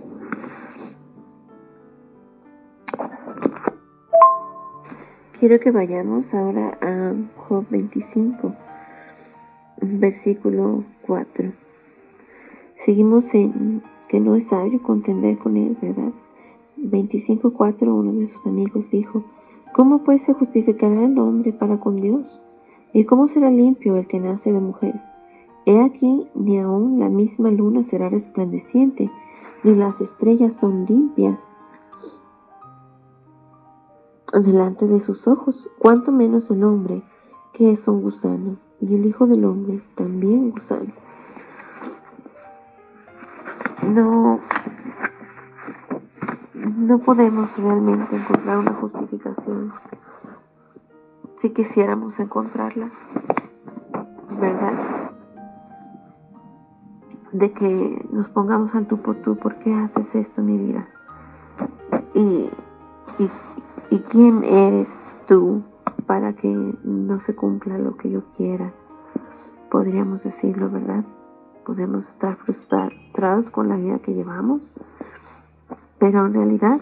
Quiero que vayamos ahora a Job 25, versículo 4. Seguimos en que no es sabio contender con él, ¿verdad? 25.4 uno de sus amigos dijo, ¿cómo pues se justificará el hombre para con Dios? ¿Y cómo será limpio el que nace de mujer? He aquí, ni aun la misma luna será resplandeciente, ni las estrellas son limpias delante de sus ojos, cuanto menos el hombre, que es un gusano, y el Hijo del Hombre también gusano no, no podemos realmente encontrar una justificación si quisiéramos encontrarla, ¿verdad? De que nos pongamos al tú por tú, ¿por qué haces esto mi vida? Y, y, y quién eres tú para que no se cumpla lo que yo quiera, podríamos decirlo, ¿verdad? podemos estar frustrados con la vida que llevamos, pero en realidad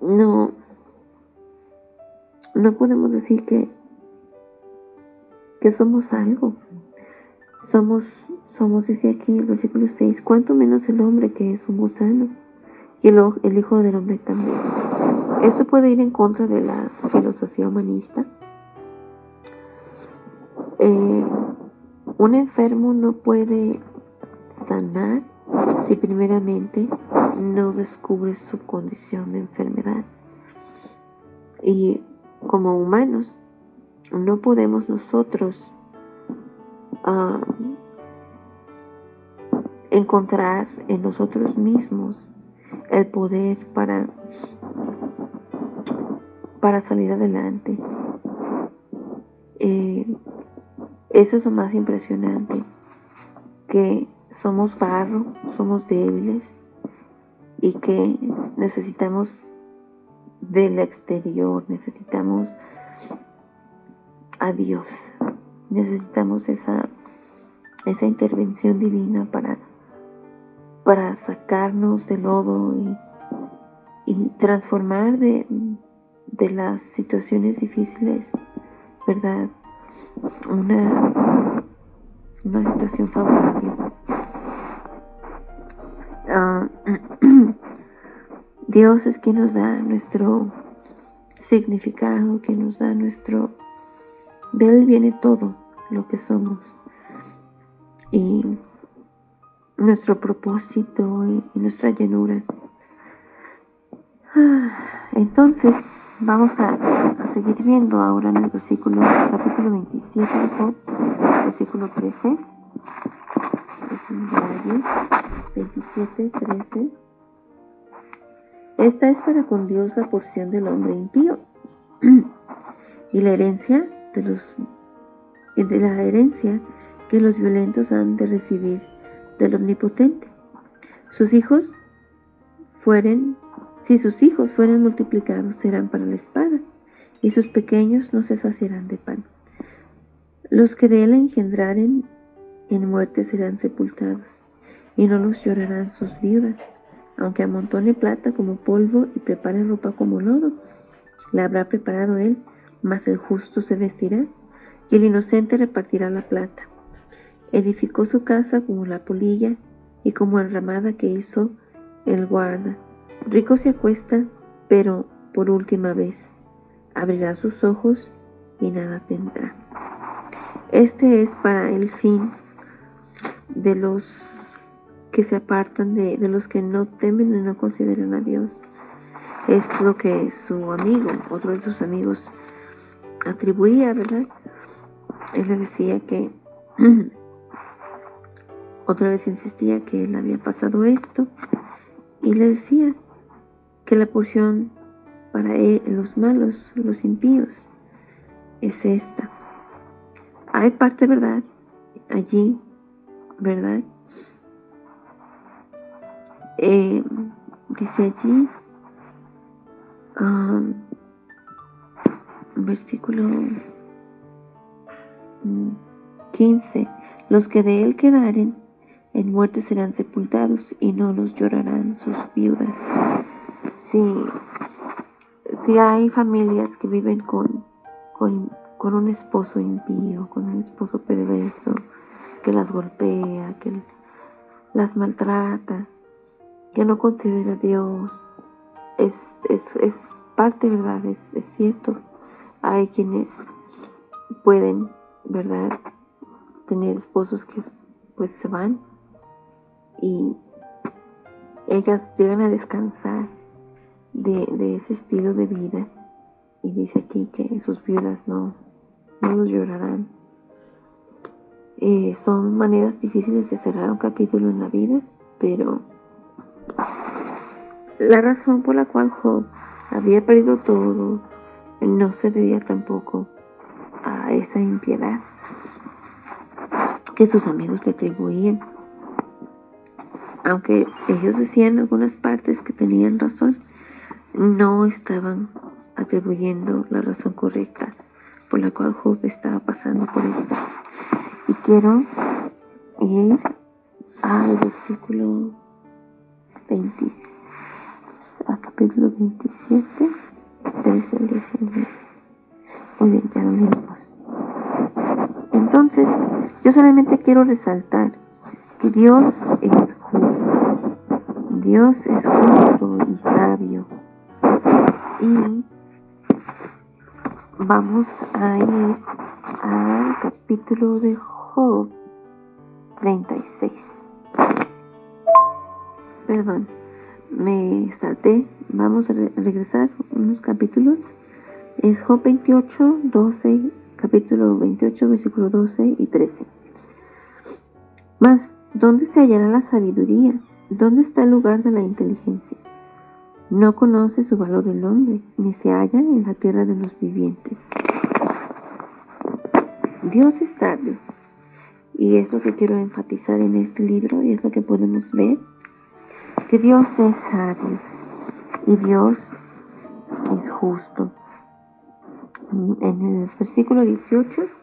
no, no podemos decir que, que somos algo. Somos, somos, dice aquí el versículo 6, cuanto menos el hombre que es un gusano y el, Hijo del Hombre también. Eso puede ir en contra de la filosofía humanista. Eh, un enfermo no puede sanar si primeramente no descubre su condición de enfermedad. Y como humanos no podemos nosotros ah, encontrar en nosotros mismos el poder para, para salir adelante. Eh, eso es lo más impresionante, que somos barro, somos débiles y que necesitamos del exterior, necesitamos a Dios, necesitamos esa, esa intervención divina para, para sacarnos del lodo y, transformar de, las situaciones difíciles, ¿verdad? Una, una situación favorable. Ah, [CLEARS THROAT] Dios es quien nos da nuestro significado, quien nos da nuestro... De Él viene todo lo que somos. Y nuestro propósito y, nuestra llenura. Ah, entonces, vamos a, seguir viendo ahora en el versículo, capítulo 27 de Job, versículo 13. 27, 13. Esta es para con Dios la porción del hombre impío y la herencia de los de la herencia que los violentos han de recibir del omnipotente. Sus hijos fueren, si sus hijos fueren multiplicados, serán para la espada, y sus pequeños no se saciarán de pan. Los que de él engendraren en muerte serán sepultados, y no los llorarán sus viudas aunque amontone plata como polvo y prepare ropa como lodo. La habrá preparado él, mas el justo se vestirá, y el inocente repartirá la plata. Edificó su casa como la polilla y como enramada que hizo el guarda. Rico se acuesta, pero por última vez. Abrirá sus ojos y nada tendrá. Este es para el fin de los que se apartan de, los que no temen y no consideran a Dios. Es lo que su amigo, otro de sus amigos, atribuía, ¿verdad? Él le decía que, [CLEARS THROAT] otra vez insistía que él había pasado esto, y le decía que la porción para él, los malos, los impíos, es esta. Hay parte verdad allí, ¿verdad? Eh, dice allí, um, versículo 15, los que de él quedaren en muerte serán sepultados y no los llorarán sus viudas. Si, si hay familias que viven con, con, con un esposo impío, con un esposo perverso, que las golpea, que las maltrata, que no considera a Dios. Es, es, es parte, ¿verdad? Es, es cierto. Hay quienes pueden, ¿verdad? Tener esposos que pues se van y ellas llegan a descansar de, ese estilo de vida y dice aquí que sus viudas no, no los llorarán. Eh, son maneras difíciles de cerrar un capítulo en la vida, pero la razón por la cual Job había perdido todo no se debía tampoco a esa impiedad que sus amigos le atribuían. Aunque ellos decían en algunas partes que tenían razón, no estaban atribuyendo la razón correcta por la cual Job estaba pasando por esto. Y quiero ir al versículo 27, a capítulo 27, 13 al 19. Muy ya lo leímos. Entonces, yo solamente quiero resaltar que Dios es. Dios es justo y sabio. Y vamos a ir al capítulo de Job 36 perdón, me salté. Vamos a regresar unos capítulos. Es Job 28, 12, capítulo 28, versículo 12 y 13. Mas, ¿dónde se hallará la sabiduría? ¿Dónde está el lugar de la inteligencia? No conoce su valor el hombre, ni se halla en la tierra de los vivientes. Dios es sabio. Y es lo que quiero enfatizar en este libro y es lo que podemos ver. Que Dios es sabio y Dios es justo. En el versículo 18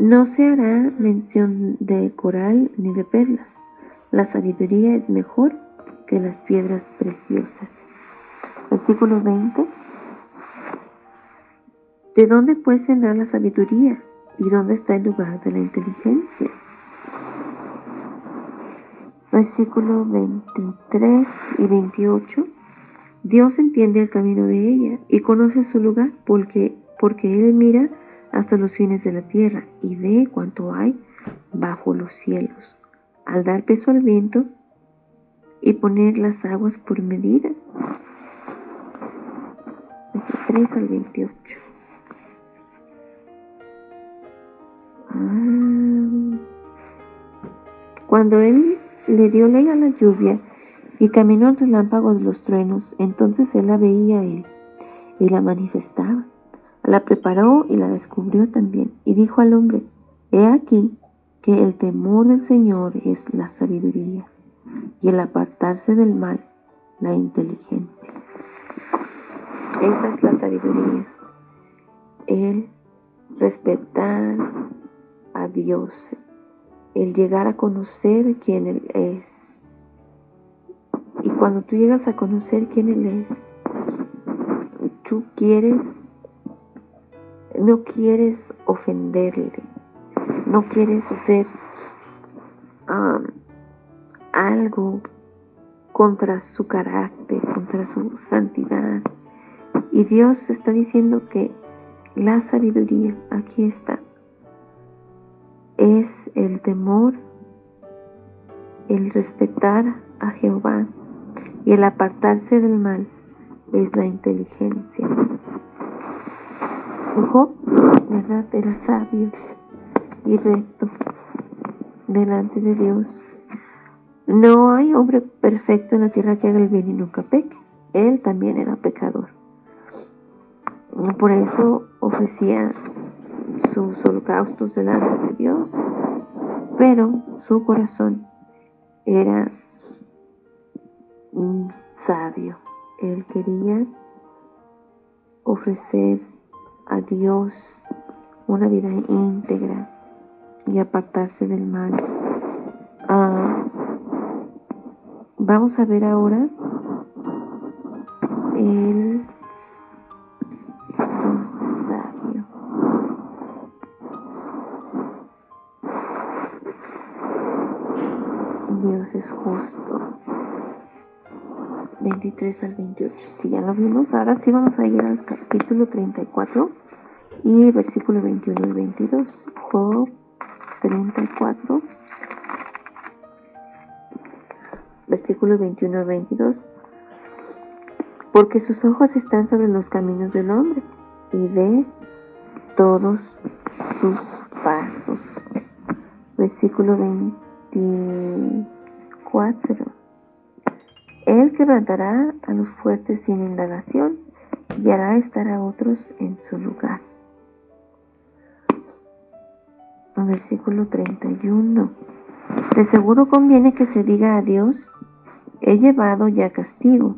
no se hará mención de coral ni de perlas. La sabiduría es mejor que las piedras preciosas. Versículo 20. ¿De dónde puede vendrá la sabiduría? ¿Y dónde está el lugar de la inteligencia? Versículo 23 y 28. Dios entiende el camino de ella y conoce su lugar porque, porque Él mira hasta los fines de la tierra y ve cuánto hay bajo los cielos, al dar peso al viento y poner las aguas por medida. 23 al 28. Ah. Cuando él le dio ley a la lluvia y caminó el relámpago de los truenos, entonces él la veía él y la manifestaba. La preparó y la descubrió también, y dijo al hombre, He aquí que el temor del Señor es la sabiduría, y el apartarse del mal, la inteligencia. Esa es la sabiduría, el respetar a Dios, el llegar a conocer quién Él es. Y cuando tú llegas a conocer quién Él es, tú quieres no quieres ofenderle, no quieres hacer um, algo contra su carácter, contra su santidad. Y Dios está diciendo que la sabiduría, aquí está, es el temor, el respetar a Jehová y el apartarse del mal es la inteligencia. Job, ¿verdad? Era sabio y recto delante de Dios. No hay hombre perfecto en la tierra que haga el bien y nunca peque. Él también era pecador. Por eso ofrecía sus holocaustos delante de Dios, pero su corazón era sabio. Él quería ofrecer a Dios una vida íntegra y apartarse del mal. Ah, vamos a ver ahora el sabio. Dios es justo. 23 al 28. Si ya lo vimos, ahora sí vamos a ir al capítulo 34 y versículo 21 y 22. Job 34, versículo 21 y 22. Porque sus ojos están sobre los caminos del hombre y ve todos sus pasos. Versículo 24. Él quebrantará a los fuertes sin indagación y hará estar a otros en su lugar versículo 31. De seguro conviene que se diga a Dios, he llevado ya castigo,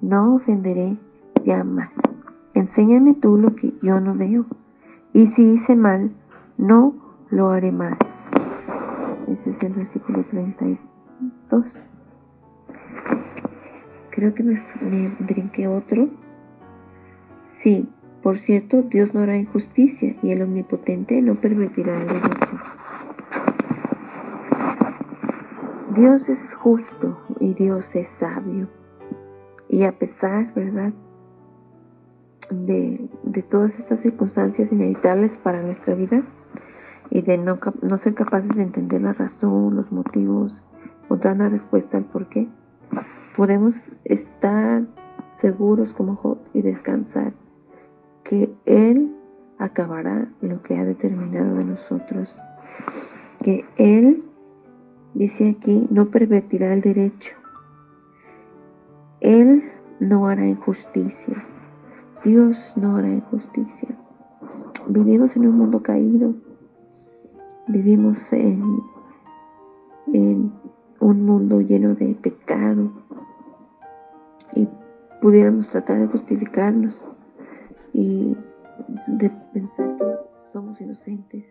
no ofenderé ya más. Enséñame tú lo que yo no veo, y si hice mal, no lo haré más. Ese es el versículo 32. Creo que me, me brinqué otro. Sí, por cierto, Dios no hará injusticia y el Omnipotente no permitirá el derecho. Dios es justo y Dios es sabio. Y a pesar, ¿verdad?, de, todas estas circunstancias inevitables para nuestra vida y de no, no ser capaces de entender la razón, los motivos, encontrar una respuesta al por qué, podemos estar seguros como Job y descansar que Él acabará lo que ha determinado de nosotros que Él, dice aquí, no pervertirá el derecho. Él no hará injusticia. Dios no hará injusticia. Vivimos en un mundo caído. Vivimos en, en un mundo lleno de pecado. Pudiéramos tratar de justificarnos y de pensar que somos inocentes,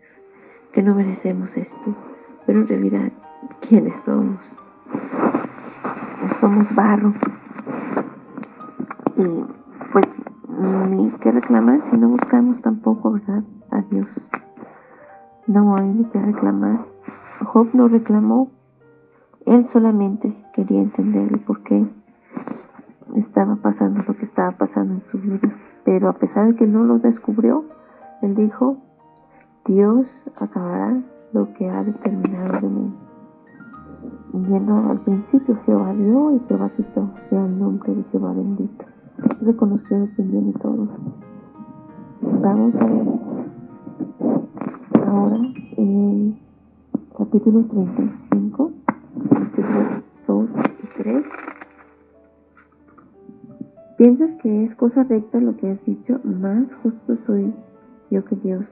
que no merecemos esto, pero en realidad, ¿quiénes somos? Somos barro. Y pues ni que reclamar si no buscamos tampoco, ¿verdad? A Dios. No hay ni que reclamar. Job no reclamó, él solamente quería entender el por qué estaba pasando lo que estaba pasando en su vida. Pero a pesar de que no lo descubrió, él dijo, Dios acabará lo que ha determinado de mí. Viendo al principio Jehová dio y Jehová quitó, sea el nombre de Jehová bendito. Reconoció que viene todo. Vamos a ver ahora el capítulo 35, versículos 2 y 3. Piensas que es cosa recta lo que has dicho, más justo soy yo que Dios,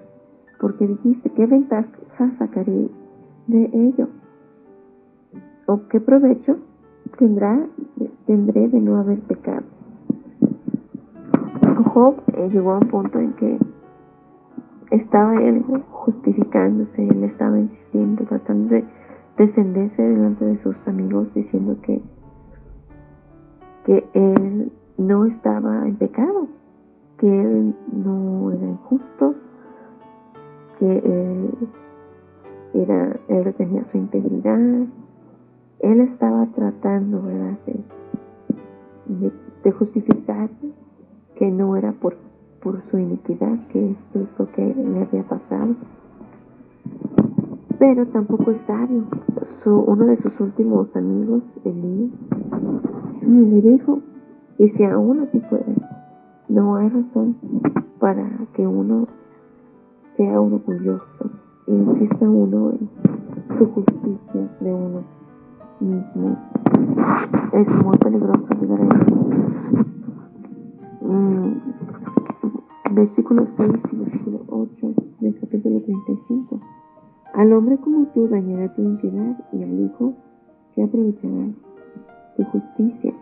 porque dijiste, ¿qué ventaja sacaré de ello? ¿O qué provecho tendrá, tendré de no haber pecado? Job eh, llegó a un punto en que estaba él justificándose, él estaba insistiendo, tratando de defenderse delante de sus amigos, diciendo que, que él no estaba en pecado, que él no era injusto, que él, era, él tenía su integridad. Él estaba tratando ¿verdad? De, justificar que no era por, por su iniquidad que esto es lo que le había pasado. Pero tampoco es sabio. Su, uno de sus últimos amigos, Elí, le dijo, y si aún así fuera, no hay razón para que uno sea orgulloso insista uno en su justicia de uno mismo. Es muy peligroso llegar a eso. Versículo 6 y versículo 8 del capítulo 35. Al hombre como tú dañará tu impiedad y al hijo que aprovechará tu justicia.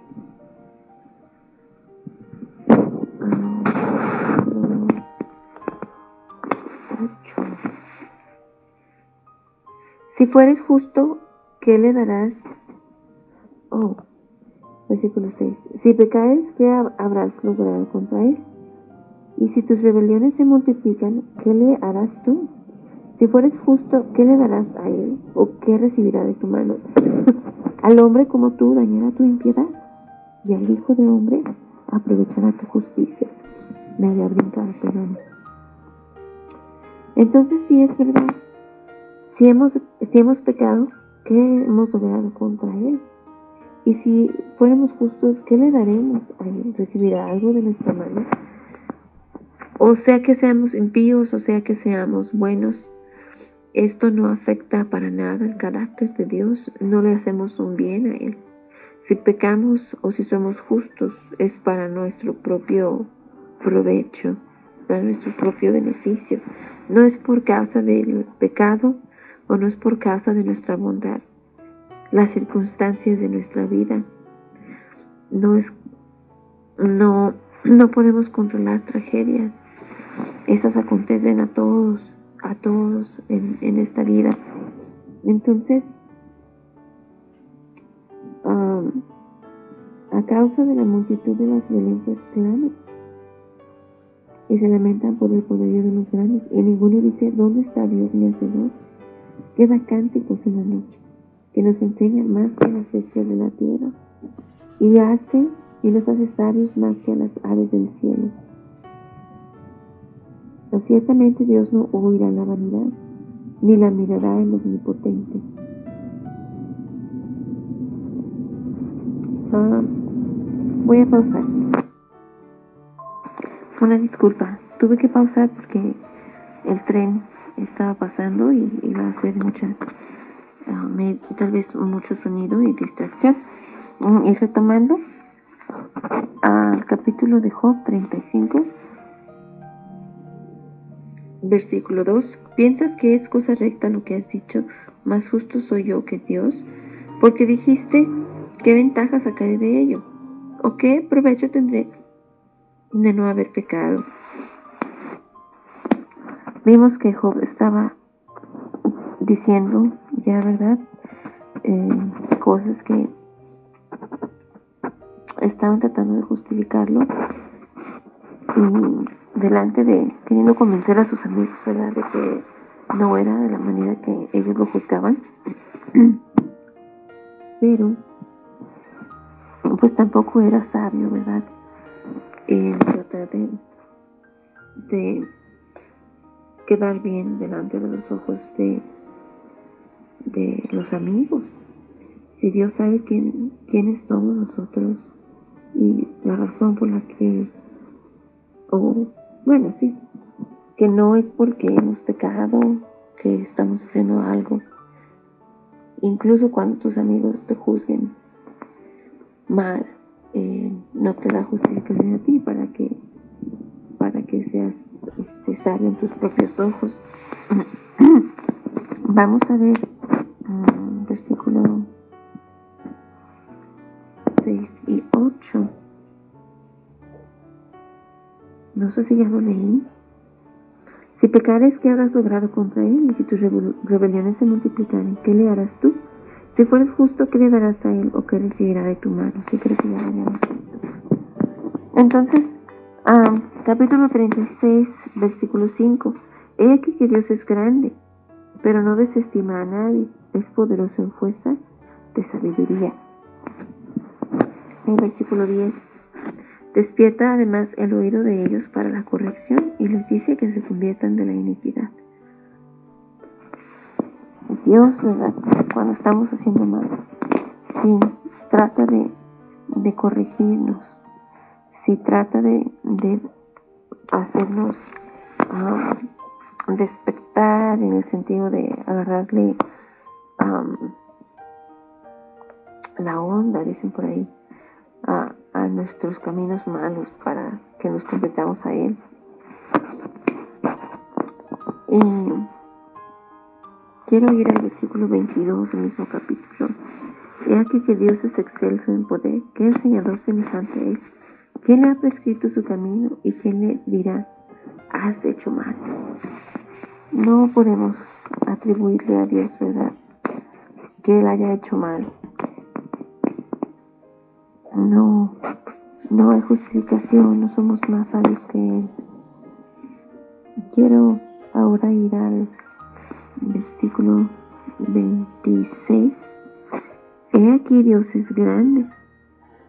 Si fueres justo, ¿qué le darás? Oh, versículo 6. Si pecares, ¿qué habrás logrado contra él? Y si tus rebeliones se multiplican, ¿qué le harás tú? Si fueres justo, ¿qué le darás a él? ¿O qué recibirá de tu mano? [LAUGHS] al hombre como tú dañará tu impiedad, y al hijo de hombre aprovechará tu justicia. Me había brincado, perdón. Entonces sí es verdad si hemos, si hemos pecado, ¿qué hemos logrado contra Él? Y si fuéramos justos, ¿qué le daremos a Él? ¿Recibirá algo de nuestra mano? O sea que seamos impíos, o sea que seamos buenos, esto no afecta para nada el carácter de Dios, no le hacemos un bien a Él. Si pecamos o si somos justos, es para nuestro propio provecho, para nuestro propio beneficio. No es por causa del pecado, o no es por causa de nuestra bondad. Las circunstancias de nuestra vida no es no no podemos controlar tragedias. Esas acontecen a todos, a todos en, en esta vida. Entonces, um, a causa de la multitud de las violencias claman y se lamentan por el poderío de los grandes y ninguno dice, ¿dónde está Dios mi Hacedor? Queda cánticos en la noche, que nos enseñan más que las bestias de la tierra, y hace y nos hace sabios más que a las aves del cielo. ciertamente Dios no oirá la vanidad, ni la mirará los omnipotente. Voy a pausar. Una disculpa, tuve que pausar porque el tren estaba pasando y iba a hacer mucha, ah, tal vez mucho sonido y distracción. Mm, y retomando al capítulo de Job 35, versículo 2, ¿piensas que es cosa recta lo que has dicho? Más justo soy yo que Dios, porque dijiste, ¿qué ventaja sacaré de ello? ¿O qué provecho tendré de no haber pecado? Vimos que Job estaba diciendo ya, ¿verdad? Eh, cosas que estaban tratando de justificarlo y delante de queriendo convencer a sus amigos, ¿verdad? De que no era de la manera que ellos lo juzgaban. [CLEARS THROAT] Pero, pues tampoco era sabio, ¿verdad? En tratar de, de quedar bien delante de los ojos de, de los amigos. Si Dios sabe quién, quiénes somos nosotros y la razón por la que, o bueno, sí, que no es porque hemos pecado, que estamos sufriendo algo. Incluso cuando tus amigos te juzguen mal, eh, no te da justificación a ti para que para que seas este, en tus propios ojos. [CLEARS THROAT] Vamos a ver um, versículo 6 y 8. No sé si ya lo leí. Si pecares, ¿qué habrás logrado contra él? Y si tus rebeliones se multiplicaren, ¿qué le harás tú? Si fueres justo, ¿qué le darás a él o qué recibirá de tu mano? Sí, creo que ya lo habíamos Entonces, um, capítulo 36, versículo 5. He aquí que Dios es grande, pero no desestima a nadie, es poderoso en fuerza de sabiduría. En versículo 10. Despierta además el oído de ellos para la corrección y les dice que se conviertan de la iniquidad. Dios, ¿verdad? Cuando estamos haciendo mal, sí, trata de, de corregirnos, sí trata de, de hacernos despertar en el sentido de agarrarle la onda, dicen por ahí, a, a, nuestros caminos malos para que nos completamos a Él. Y quiero ir al versículo 22 del mismo capítulo. He aquí que Dios es excelso en poder, que enseñador semejante Él. ¿Quién le ha prescrito su camino y quién le dirá, has hecho mal? No podemos atribuirle a Dios, ¿verdad? Que Él haya hecho mal. No, no hay justificación, no somos más sabios que Él. Quiero ahora ir al versículo 26. He aquí Dios es grande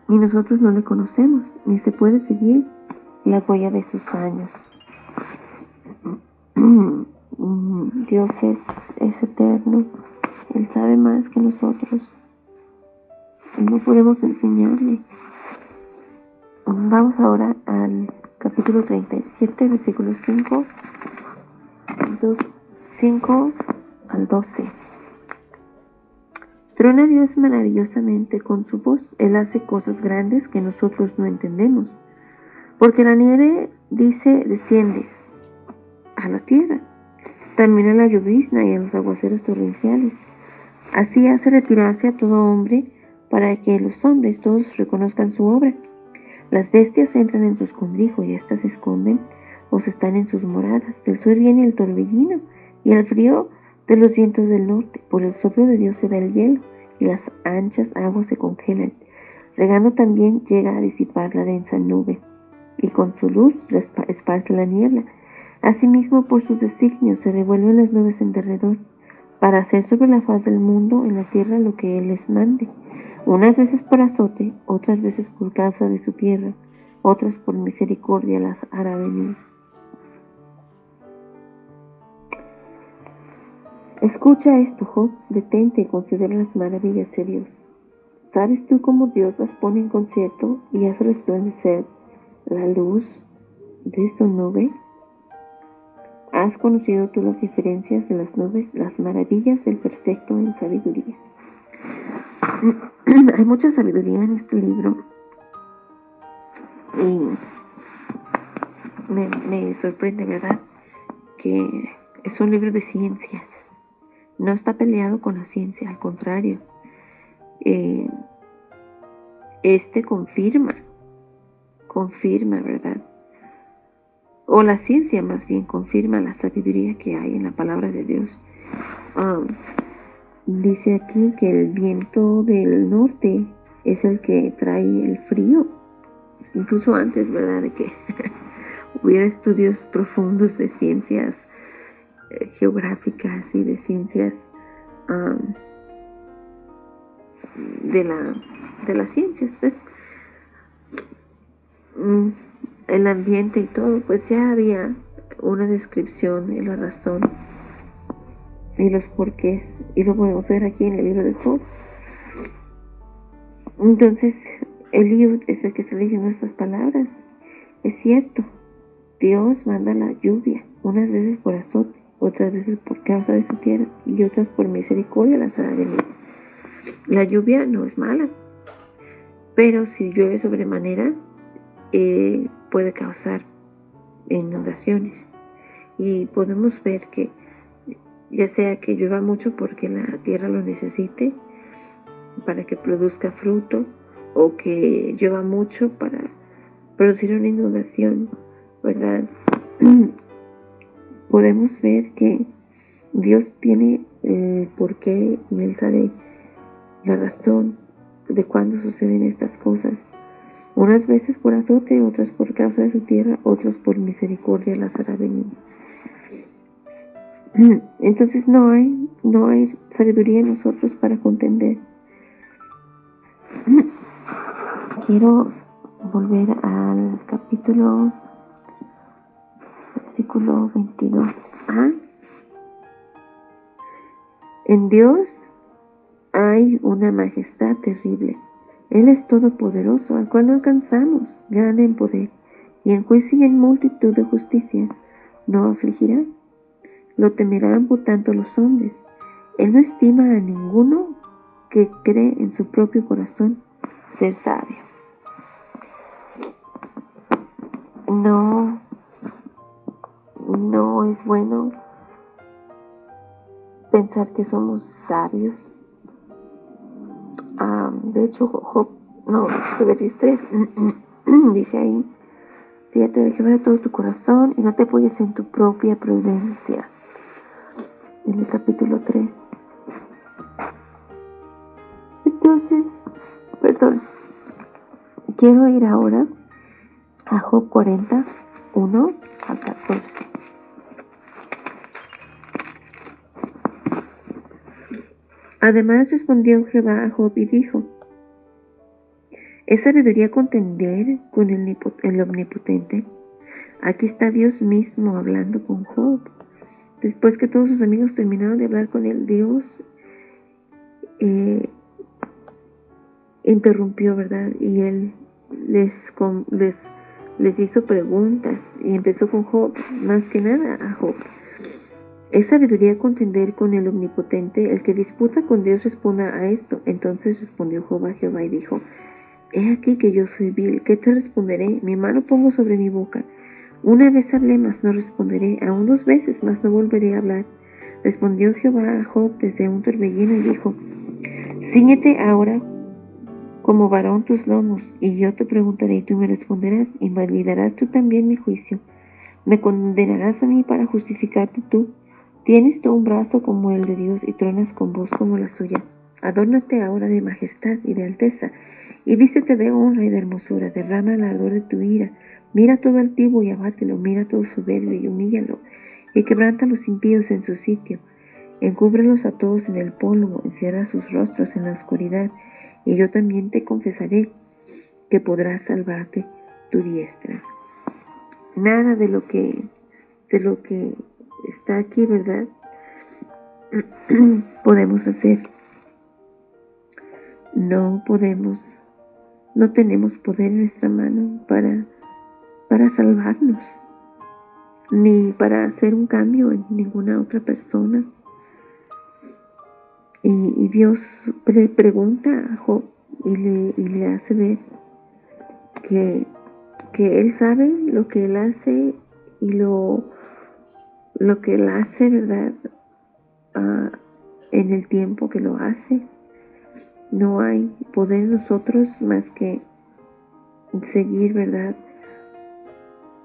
y nosotros no le conocemos, ni se puede seguir la huella de sus años. [CLEARS THROAT] Dios es, es eterno, Él sabe más que nosotros. No podemos enseñarle. Vamos ahora al capítulo 37, versículo 5, 5 al 12. Truena Dios maravillosamente con su voz. Él hace cosas grandes que nosotros no entendemos. Porque la nieve dice desciende a la tierra. También a la llovizna y a los aguaceros torrenciales. Así hace retirarse a todo hombre para que los hombres todos reconozcan su obra. Las bestias entran en su escondrijo y éstas se esconden o se están en sus moradas. Del sur viene el torbellino y el frío de los vientos del norte. Por el soplo de Dios se da el hielo y las anchas aguas se congelan. Regando también llega a disipar la densa nube y con su luz esparce la niebla. Asimismo, por sus designios se revuelven las nubes en derredor para hacer sobre la faz del mundo en la tierra lo que Él les mande, unas veces por azote, otras veces por causa de su tierra, otras por misericordia las hará venir. Escucha esto, Job, detente y considera las maravillas de Dios. ¿Sabes tú cómo Dios las pone en concierto y hace resplandecer la luz de su nube? has conocido tú las diferencias de las nubes, las maravillas del perfecto en sabiduría. [CLEARS THROAT] Hay mucha sabiduría en este libro y me, sorprende, ¿verdad? Que es un libro de ciencias. No está peleado con la ciencia, al contrario. Eh, este confirma, confirma, ¿verdad? O la ciencia más bien confirma la sabiduría que hay en la palabra de Dios. Um, dice aquí que el viento del norte es el que trae el frío. Incluso antes, ¿verdad? De que [LAUGHS] hubiera estudios profundos de ciencias geográficas y de ciencias de la de las ciencias pues. mm, el ambiente y todo pues ya había una descripción y la razón y los porqués y lo podemos ver aquí en el libro de Job entonces Eliud es el que está diciendo estas palabras es cierto Dios manda la lluvia unas veces por azote otras veces por causa de su tierra y otras por misericordia las hará venir la lluvia no es mala, pero si llueve sobremanera eh, puede causar inundaciones. Y podemos ver que ya sea que llueva mucho porque la tierra lo necesite para que produzca fruto o que llueva mucho para producir una inundación, ¿verdad? [CLEARS THROAT] Podemos ver que Dios tiene el porqué y Él sabe la razón de cuándo suceden estas cosas. Unas veces por azote, otras por causa de su tierra, otras por misericordia las hará venir. [CLEARS THROAT] Entonces no hay, no hay sabiduría en nosotros para contender. [CLEARS THROAT] Quiero volver al capítulo, versículo 22. ¿Ah? En Dios hay una majestad terrible. Él es todopoderoso, al cual no alcanzamos, grande en poder, y en juicio y en multitud de justicia no afligirá. Lo temerán por tanto los hombres. Él no estima a ninguno que cree en su propio corazón ser sabio. No, no es bueno pensar que somos sabios de hecho, Job, no, Proverbios 3 [CLEARS THROAT] dice ahí, fíjate de Jehová de todo tu corazón y no te apoyes en tu propia prudencia. En el capítulo 3. Entonces, perdón, quiero ir ahora a Job 40, 1 al 14. Además respondió Jehová a Job y dijo, ¿es sabiduría contender con el, omnipotente? Aquí está Dios mismo hablando con Job. Después que todos sus amigos terminaron de hablar con él, Dios eh, interrumpió, ¿verdad? Y él les, les hizo preguntas y empezó con Job, más que nada a Job. Es sabiduría contender con el omnipotente. El que disputa con Dios responda a esto. Entonces respondió Jehová Jehová y dijo, He aquí que yo soy vil, ¿qué te responderé? Mi mano pongo sobre mi boca. Una vez hablé, mas no responderé. Aún dos veces, mas no volveré a hablar. Respondió Jehová a Job desde un torbellino y dijo, Cíñete ahora como varón tus lomos, y yo te preguntaré y tú me responderás, y validarás tú también mi juicio. Me condenarás a mí para justificarte tú Tienes tú un brazo como el de Dios y tronas con voz como la suya. Adórnate ahora de majestad y de alteza, y vístete de honra y de hermosura. Derrama el ardor de tu ira. Mira todo altivo y abátelo. Mira todo soberbio y humíllalo. Y quebranta a los impíos en su sitio. Encúbrelos a todos en el polvo. Encierra sus rostros en la oscuridad. Y yo también te confesaré que podrás salvarte tu diestra. Nada de lo que de lo que está aquí, ¿verdad? [CLEARS THROAT] podemos hacer. No podemos, no tenemos poder en nuestra mano para, para salvarnos. ni para hacer un cambio en ninguna otra persona. Y, Dios le pregunta a Job y le, y le hace ver que, que, él sabe lo que él hace y lo, lo que él hace, ¿verdad? Ah, en el tiempo que lo hace. No hay poder en nosotros más que seguir, ¿verdad?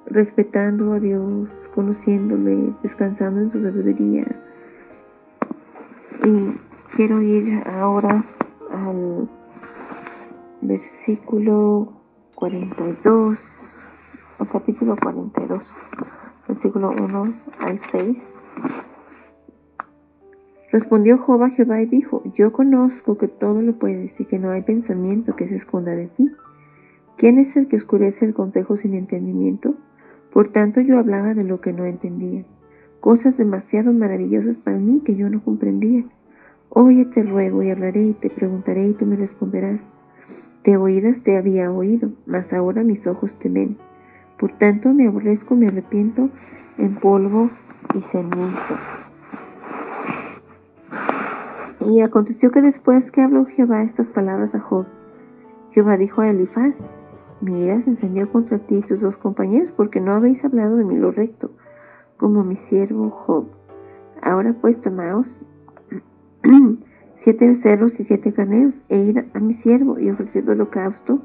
Respetando a Dios, conociéndole, descansando en su sabiduría. Y quiero ir ahora al versículo 42, o capítulo 42, versículo 1 al 6. Respondió Job Jehová y dijo, Yo conozco que todo lo puedes y que no hay pensamiento que se esconda de ti. ¿Quién es el que oscurece el consejo sin entendimiento? Por tanto yo hablaba de lo que no entendía, cosas demasiado maravillosas para mí que yo no comprendía. Oye, te ruego y hablaré y te preguntaré y tú me responderás. De oídas te había oído, mas ahora mis ojos te ven. Por tanto me aborrezco, me arrepiento en polvo y cenizo. Y aconteció que después que habló Jehová estas palabras a Job, Jehová dijo a Elifaz, mi ira se encendió contra ti y tus dos compañeros porque no habéis hablado de mí lo recto, como mi siervo Job. Ahora pues tomaos [CLEARS THROAT] siete becerros y siete carneros e id a mi siervo y ofreced holocausto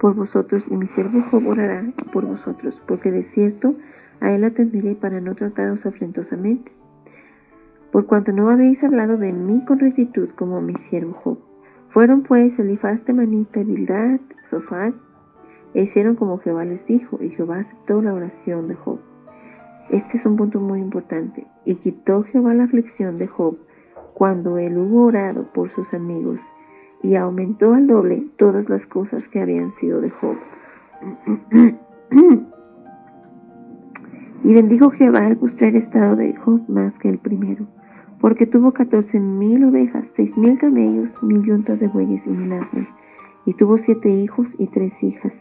por vosotros y mi siervo Job orará por vosotros, porque de cierto a él atenderé para no trataros afrentosamente por cuanto no habéis hablado de mí con rectitud como mi siervo Job. Fueron pues Elifaz Manita, Bildad, Sofat, e hicieron como Jehová les dijo, y Jehová aceptó la oración de Job. Este es un punto muy importante. Y quitó Jehová la aflicción de Job cuando él hubo orado por sus amigos, y aumentó al doble todas las cosas que habían sido de Job. [CLEARS THROAT] y bendijo Jehová el postrer estado de Job más que el primero porque tuvo catorce mil ovejas, seis mil camellos, mil yuntas de bueyes y mil y tuvo siete hijos y tres hijas.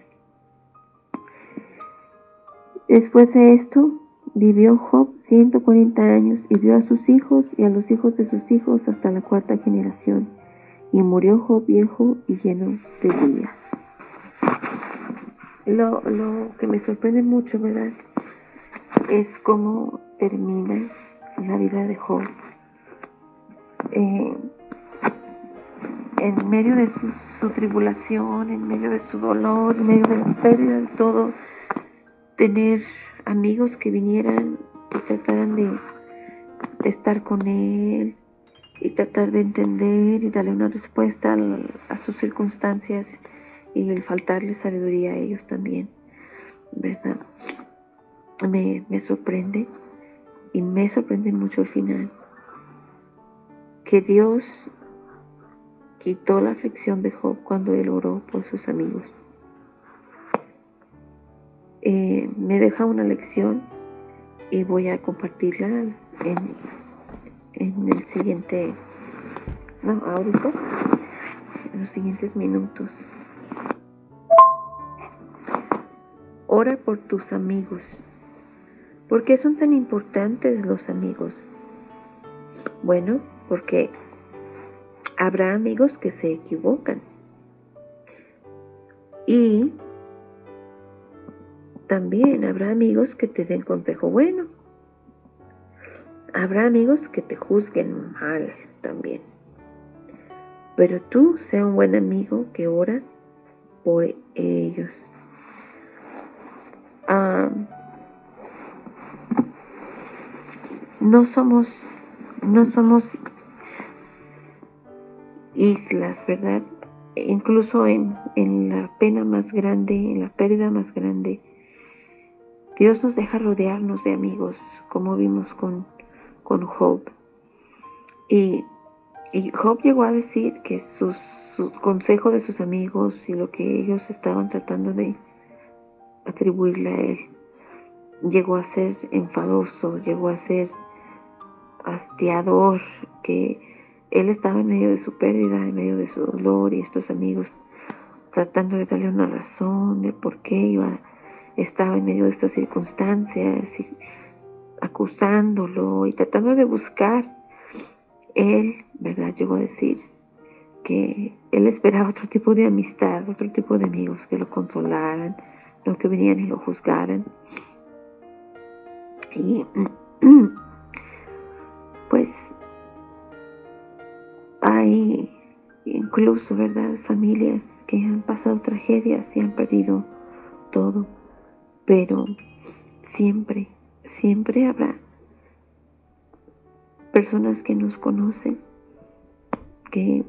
Después de esto, vivió Job ciento cuarenta años y vio a sus hijos y a los hijos de sus hijos hasta la cuarta generación, y murió Job viejo y lleno de días. Lo, lo que me sorprende mucho, ¿verdad? Es cómo termina la vida de Job. Eh, en medio de su, tribulación, en medio de su dolor, en medio de la pérdida de todo, tener amigos que vinieran y trataran de, estar con él y tratar de entender y darle una respuesta a, sus circunstancias y el faltarle sabiduría a ellos también, ¿verdad? Me, me sorprende y me sorprende mucho el final que Dios quitó la aflicción de Job cuando él oró por sus amigos. Eh, me deja una lección y voy a compartirla en, en el siguiente, no, ahorita, en los siguientes minutos. Ora por tus amigos. ¿Por qué son tan importantes los amigos? Bueno, porque habrá amigos que se equivocan. Y también habrá amigos que te den consejo bueno. Habrá amigos que te juzguen mal también. Pero tú sea un buen amigo que ora por ellos. Ah, no somos no somos islas, ¿verdad? Incluso en, la pena más grande, en la pérdida más grande, Dios nos deja rodearnos de amigos, como vimos con, con Job. Y, Job llegó a decir que su consejo de sus amigos y lo que ellos estaban tratando de atribuirle a él, llegó a ser enfadoso, llegó a ser hastiador, que él estaba en medio de su pérdida, en medio de su dolor y estos amigos tratando de darle una razón de por qué iba estaba en medio de estas circunstancias, y acusándolo y tratando de buscar, él, ¿verdad? Llegó a decir que él esperaba otro tipo de amistad, otro tipo de amigos que lo consolaran, no que vinieran y lo juzgaran. Y [CLEARS THROAT] pues hay incluso, ¿verdad? Familias que han pasado tragedias y han perdido todo, pero siempre, siempre habrá personas que nos conocen, que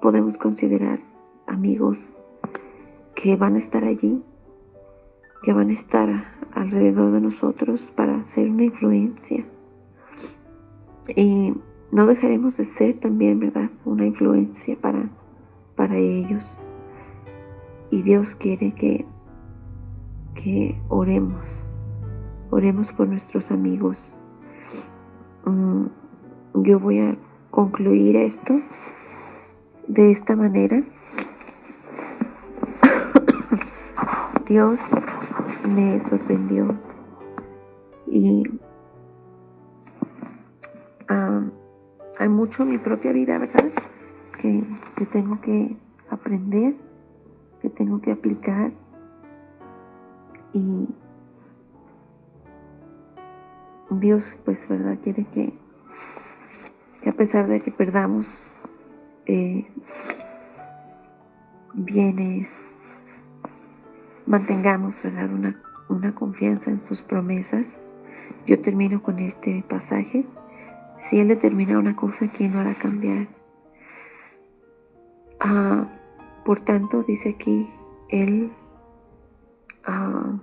podemos considerar amigos, que van a estar allí, que van a estar alrededor de nosotros para ser una influencia. Y no dejaremos de ser también, ¿verdad? Una influencia para, para ellos. Y Dios quiere que, que oremos, oremos por nuestros amigos. Mm, yo voy a concluir esto de esta manera. [COUGHS] Dios me sorprendió y hay mucho en mi propia vida, ¿verdad? Que, que tengo que aprender, que tengo que aplicar y Dios pues verdad quiere que, que a pesar de que perdamos eh, bienes mantengamos verdad una, una confianza en sus promesas yo termino con este pasaje. Si Él determina una cosa, ¿quién no hará cambiar? Ah, por tanto, dice aquí, Él ah,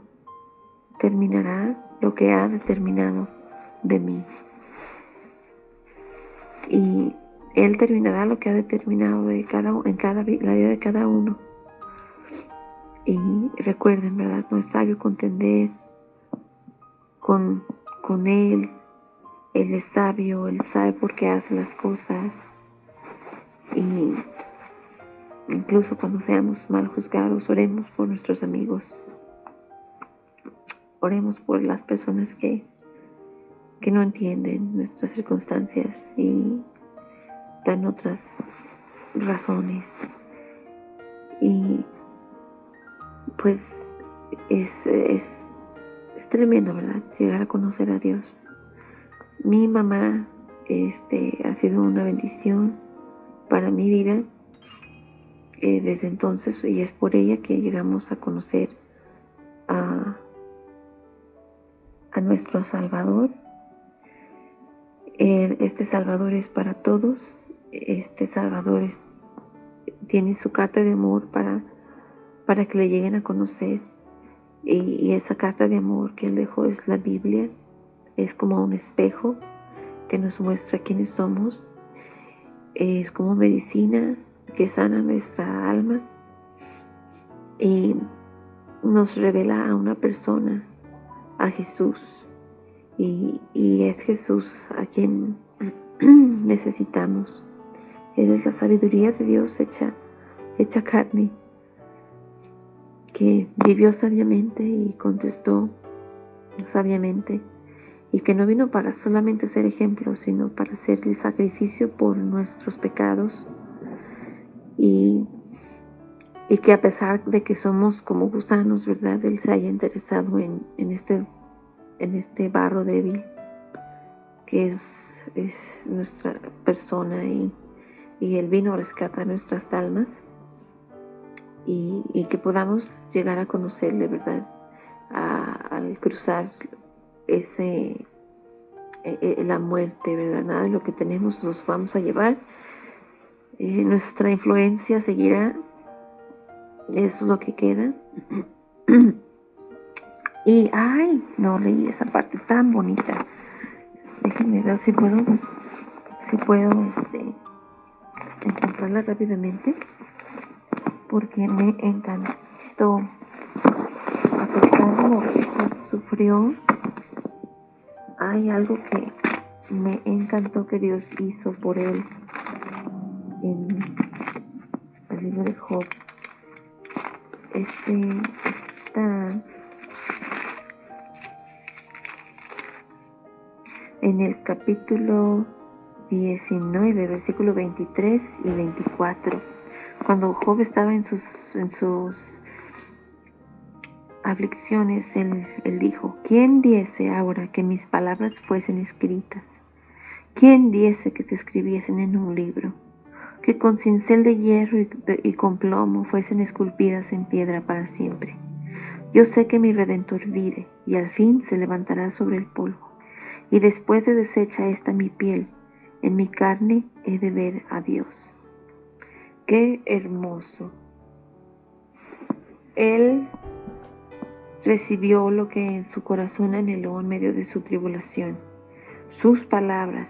terminará lo que ha determinado de mí. Y Él terminará lo que ha determinado de cada, en cada, la vida de cada uno. Y recuerden, ¿verdad? No es sabio contender con, con Él él es sabio, Él sabe por qué hace las cosas. Y incluso cuando seamos mal juzgados, oremos por nuestros amigos. Oremos por las personas que, que no entienden nuestras circunstancias y dan otras razones. Y pues es, es, tremendo, ¿verdad? Llegar a conocer a Dios. Mi mamá este, ha sido una bendición para mi vida eh, desde entonces y es por ella que llegamos a conocer a, a nuestro Salvador. Este Salvador es para todos, este Salvador tiene su carta de amor para, para que le lleguen a conocer y esa carta de amor que él dejó es la Biblia es como un espejo que nos muestra quiénes somos, es como medicina que sana nuestra alma y nos revela a una persona, a Jesús. Y, es Jesús a quien [CLEARS THROAT] necesitamos. Es la sabiduría de Dios hecha, hecha carne, que vivió sabiamente y contestó sabiamente y que no vino para solamente ser ejemplo, sino para ser el sacrificio por nuestros pecados y, y que a pesar de que somos como gusanos, ¿verdad? Él se haya interesado en, este, en este barro débil que es, es nuestra persona y, y Él vino a rescatar nuestras almas y, que podamos llegar a conocerle, ¿verdad? al cruzar ese eh, eh, la muerte, ¿verdad? Nada de lo que tenemos nos vamos a llevar. Eh, nuestra influencia seguirá. Eso es lo que queda. [CLEARS THROAT] y, ay, no leí esa parte tan bonita. Déjenme ver si puedo, si puedo, este, encontrarla rápidamente. Porque me encantó. A pesar de lo que sufrió, hay algo que me encantó que Dios hizo por él en el libro de Job. Este, esta capítulo 19, versículo 23 y 24. Cuando Job estaba en sus, aflicciones, él, dijo, ¿quién diese ahora que mis palabras fuesen escritas? ¿Quién diese que se escribiesen en un libro? Que con cincel de hierro y con plomo fuesen esculpidas en piedra para siempre. Yo sé que mi Redentor vive y al fin se levantará sobre el polvo. Y después de deshecha esta mi piel, en mi carne he de ver a Dios. Qué hermoso. Él recibió lo que en su corazón anheló en medio de su tribulación. Sus palabras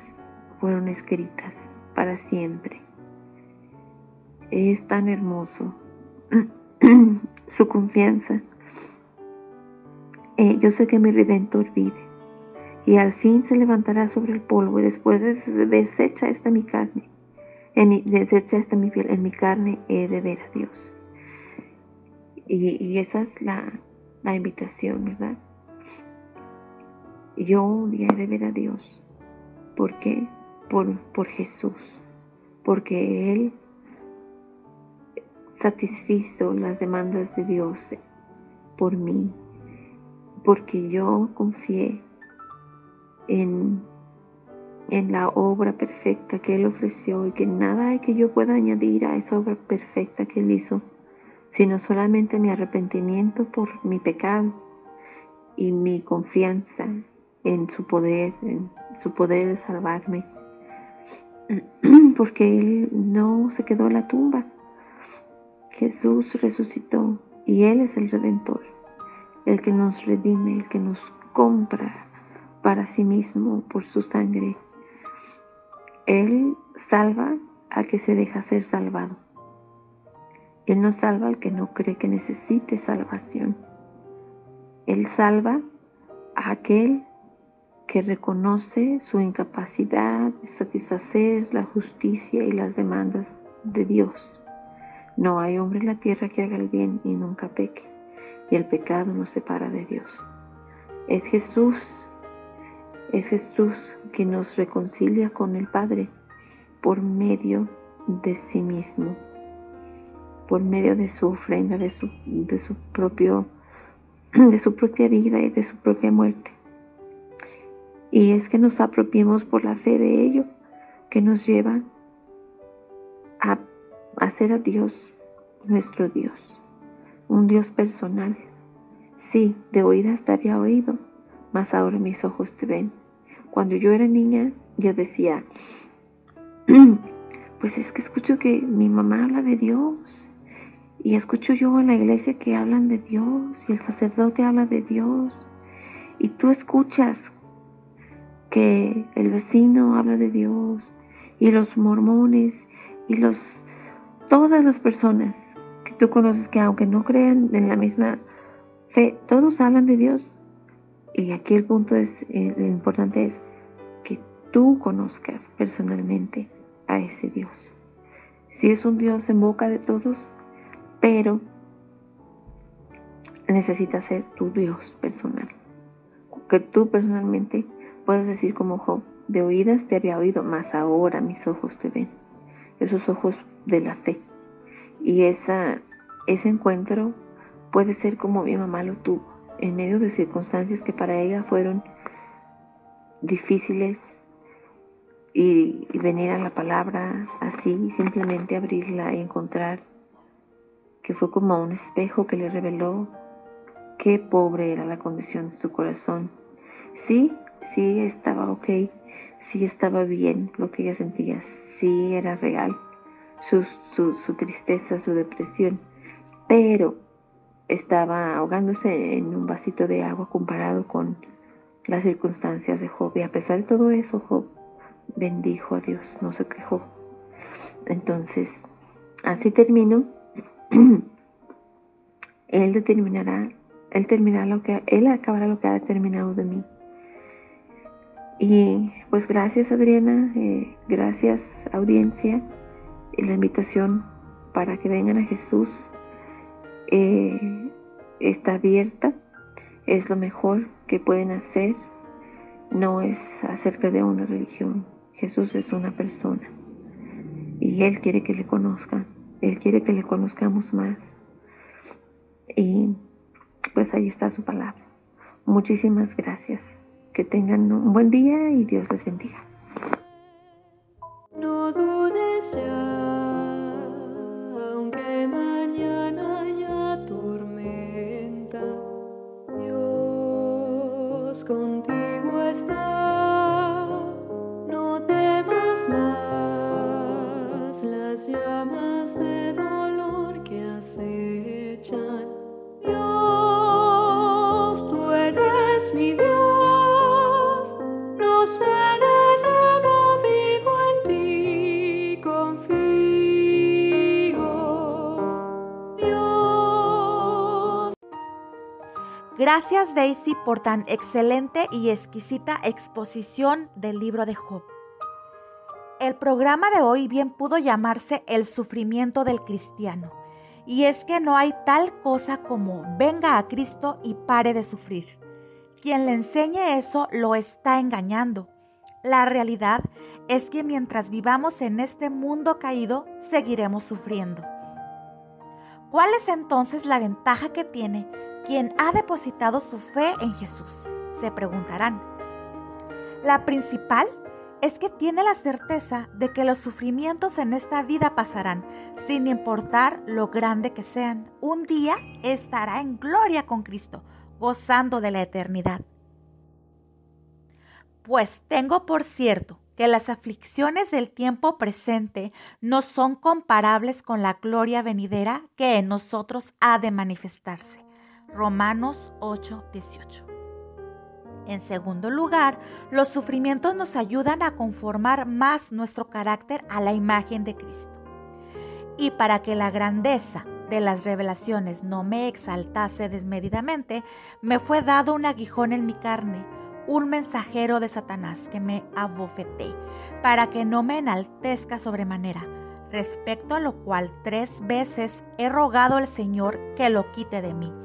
fueron escritas para siempre. Es tan hermoso [CLEARS THROAT] su confianza. Eh, yo sé que mi redentor vive y al fin se levantará sobre el polvo y después desecha esta mi carne. En desecha esta mi piel, en mi carne he de ver a Dios. Y, esa es la, invitación, ¿verdad? Yo un día he de ver a Dios. ¿Por qué? Por Jesús. Porque Él satisfizo las demandas de Dios por mí. Porque yo confié en, en la obra perfecta que Él ofreció y que nada hay que yo pueda añadir a esa obra perfecta que Él hizo, sino solamente mi arrepentimiento por mi pecado y mi confianza en su poder, en su poder de salvarme. [CLEARS THROAT] Porque Él no se quedó en la tumba. Jesús resucitó y Él es el redentor, el que nos redime, el que nos compra para sí mismo por su sangre. Él salva al que se deja ser salvado. Él no salva al que no cree que necesite salvación. Él salva a aquel que reconoce su incapacidad de satisfacer la justicia y las demandas de Dios. No hay hombre en la tierra que haga el bien y nunca peque, y el pecado nos separa de Dios. Es Jesús es Jesús que nos reconcilia con el Padre por medio de sí mismo, por medio de su ofrenda, de su, de su, propio, [CLEARS THROAT] de su propia vida y de su propia muerte. Y es que nos apropiemos por la fe de ello, que nos lleva a hacer a Dios nuestro Dios, un Dios personal. Sí, de oídas te había oído, mas ahora mis ojos te ven. Cuando yo era niña, yo decía, [CLEARS THROAT] pues es que escucho que mi mamá habla de Dios. Y escucho yo en la iglesia que hablan de Dios y el sacerdote habla de Dios. Y tú escuchas que el vecino habla de Dios y los mormones y los todas las personas que tú conoces que aunque no crean en la misma fe, todos hablan de Dios y aquí el punto es, eh, lo importante es que tú conozcas personalmente a ese Dios. Si es un Dios en boca de todos, pero necesita ser tu Dios personal. Que tú personalmente puedes decir como Job, de oídas te había oído, mas ahora mis ojos te ven. Esos ojos de la fe. Y esa, ese encuentro puede ser como mi mamá lo tuvo en medio de circunstancias que para ella fueron difíciles y, venir a la palabra así, simplemente abrirla y encontrar que fue como un espejo que le reveló qué pobre era la condición de su corazón. Sí, sí estaba ok, sí estaba bien lo que ella sentía, sí era real su, su, su tristeza, su depresión, pero estaba ahogándose en un vasito de agua comparado con las circunstancias de Job. Y a pesar de todo eso, Job bendijo a Dios, no se quejó. Entonces, así termino. [CLEARS THROAT] él determinará, él terminará lo que, él acabará lo que ha determinado de mí. Y pues gracias Adriana, eh, gracias audiencia, y la invitación para que vengan a Jesús eh, está abierta, es lo mejor que pueden hacer. no es acerca de una religión. Jesús es una persona y Él quiere que le conozcan. Él quiere que le conozcamos más. Y pues ahí está su palabra. Muchísimas gracias. Que tengan un buen día y Dios les bendiga. Dios contigo Gracias Daisy por tan excelente y exquisita exposición del libro de Job. El programa de hoy bien pudo llamarse El sufrimiento del cristiano. Y es que no hay tal cosa como venga a Cristo y pare de sufrir. Quien le enseñe eso lo está engañando. La realidad es que mientras vivamos en este mundo caído, seguiremos sufriendo. ¿Cuál es entonces la ventaja que tiene quien ha depositado su fe en Jesús? Se preguntarán. La principal es que tiene la certeza de que los sufrimientos en esta vida pasarán, sin importar lo grande que sean. Un día estará en gloria con Cristo, gozando de la eternidad. Pues tengo por cierto que las aflicciones del tiempo presente no son comparables con la gloria venidera que en nosotros ha de manifestarse. Romanos 8, 18. En segundo lugar, los sufrimientos nos ayudan a conformar más nuestro carácter a la imagen de Cristo. Y para que la grandeza de las revelaciones no me exaltase desmedidamente, me fue dado un aguijón en mi carne, un mensajero de Satanás que me abofeté, para que no me enaltezca sobremanera, respecto a lo cual tres veces he rogado al Señor que lo quite de mí.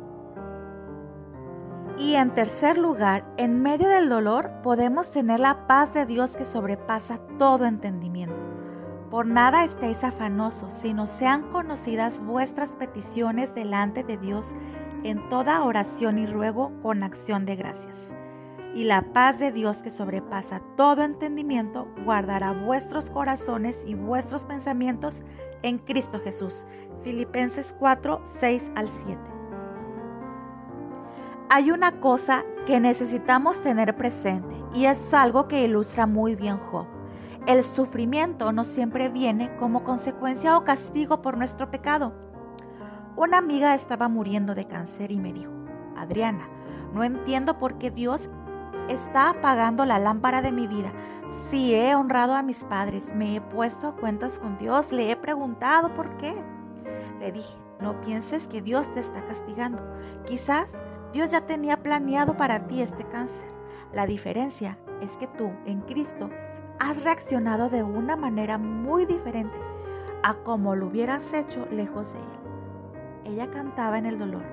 Y en tercer lugar, en medio del dolor podemos tener la paz de Dios que sobrepasa todo entendimiento. Por nada estéis afanosos, sino sean conocidas vuestras peticiones delante de Dios en toda oración y ruego con acción de gracias. Y la paz de Dios que sobrepasa todo entendimiento guardará vuestros corazones y vuestros pensamientos en Cristo Jesús. Filipenses 4, 6 al 7 hay una cosa que necesitamos tener presente y es algo que ilustra muy bien Job. El sufrimiento no siempre viene como consecuencia o castigo por nuestro pecado. Una amiga estaba muriendo de cáncer y me dijo, Adriana, no entiendo por qué Dios está apagando la lámpara de mi vida. Si he honrado a mis padres, me he puesto a cuentas con Dios, le he preguntado por qué. Le dije, no pienses que Dios te está castigando. Quizás Dios ya tenía planeado para ti este cáncer. La diferencia es que tú, en Cristo, has reaccionado de una manera muy diferente a como lo hubieras hecho lejos de Él. Ella cantaba en el dolor,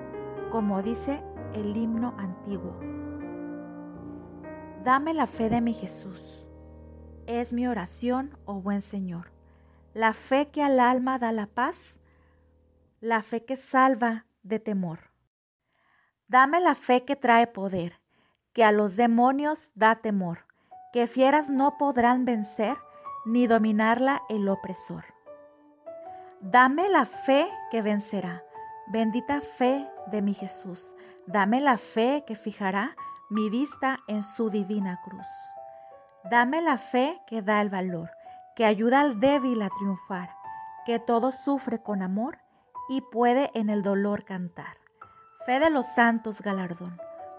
como dice el himno antiguo. Dame la fe de mi Jesús. Es mi oración, oh buen Señor. La fe que al alma da la paz, la fe que salva de temor. Dame la fe que trae poder, que a los demonios da temor, que fieras no podrán vencer ni dominarla el opresor. Dame la fe que vencerá, bendita fe de mi Jesús. Dame la fe que fijará mi vista en su divina cruz. Dame la fe que da el valor, que ayuda al débil a triunfar, que todo sufre con amor y puede en el dolor cantar. Fe de los santos galardón,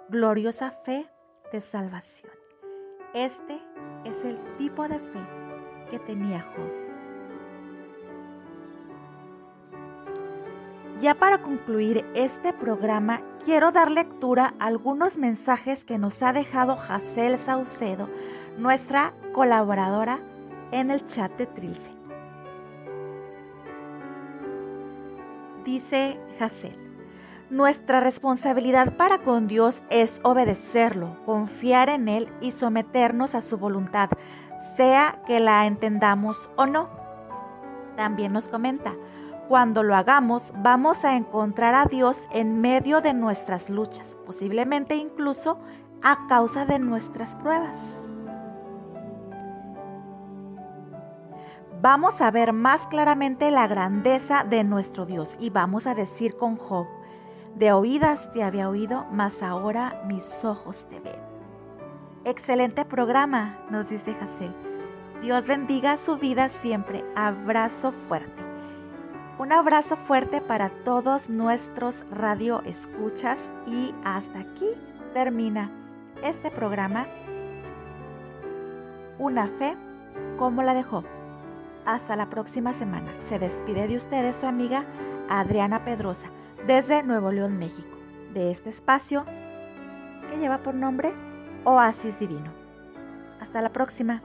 gloriosa fe de salvación. Este es el tipo de fe que tenía Job. Ya para concluir este programa, quiero dar lectura a algunos mensajes que nos ha dejado Jacel Saucedo, nuestra colaboradora en el chat de Trilce. Dice Jacel, nuestra responsabilidad para con Dios es obedecerlo, confiar en Él y someternos a su voluntad, sea que la entendamos o no. También nos comenta, cuando lo hagamos vamos a encontrar a Dios en medio de nuestras luchas, posiblemente incluso a causa de nuestras pruebas. Vamos a ver más claramente la grandeza de nuestro Dios y vamos a decir con Job, de oídas te había oído, mas ahora mis ojos te ven. Excelente programa, nos dice Hazel. Dios bendiga su vida siempre. Abrazo fuerte. Un abrazo fuerte para todos nuestros radio escuchas y hasta aquí termina este programa. Una fe como la dejó. Hasta la próxima semana. Se despide de ustedes su amiga Adriana Pedrosa desde Nuevo León, México, de este espacio que lleva por nombre Oasis Divino. Hasta la próxima.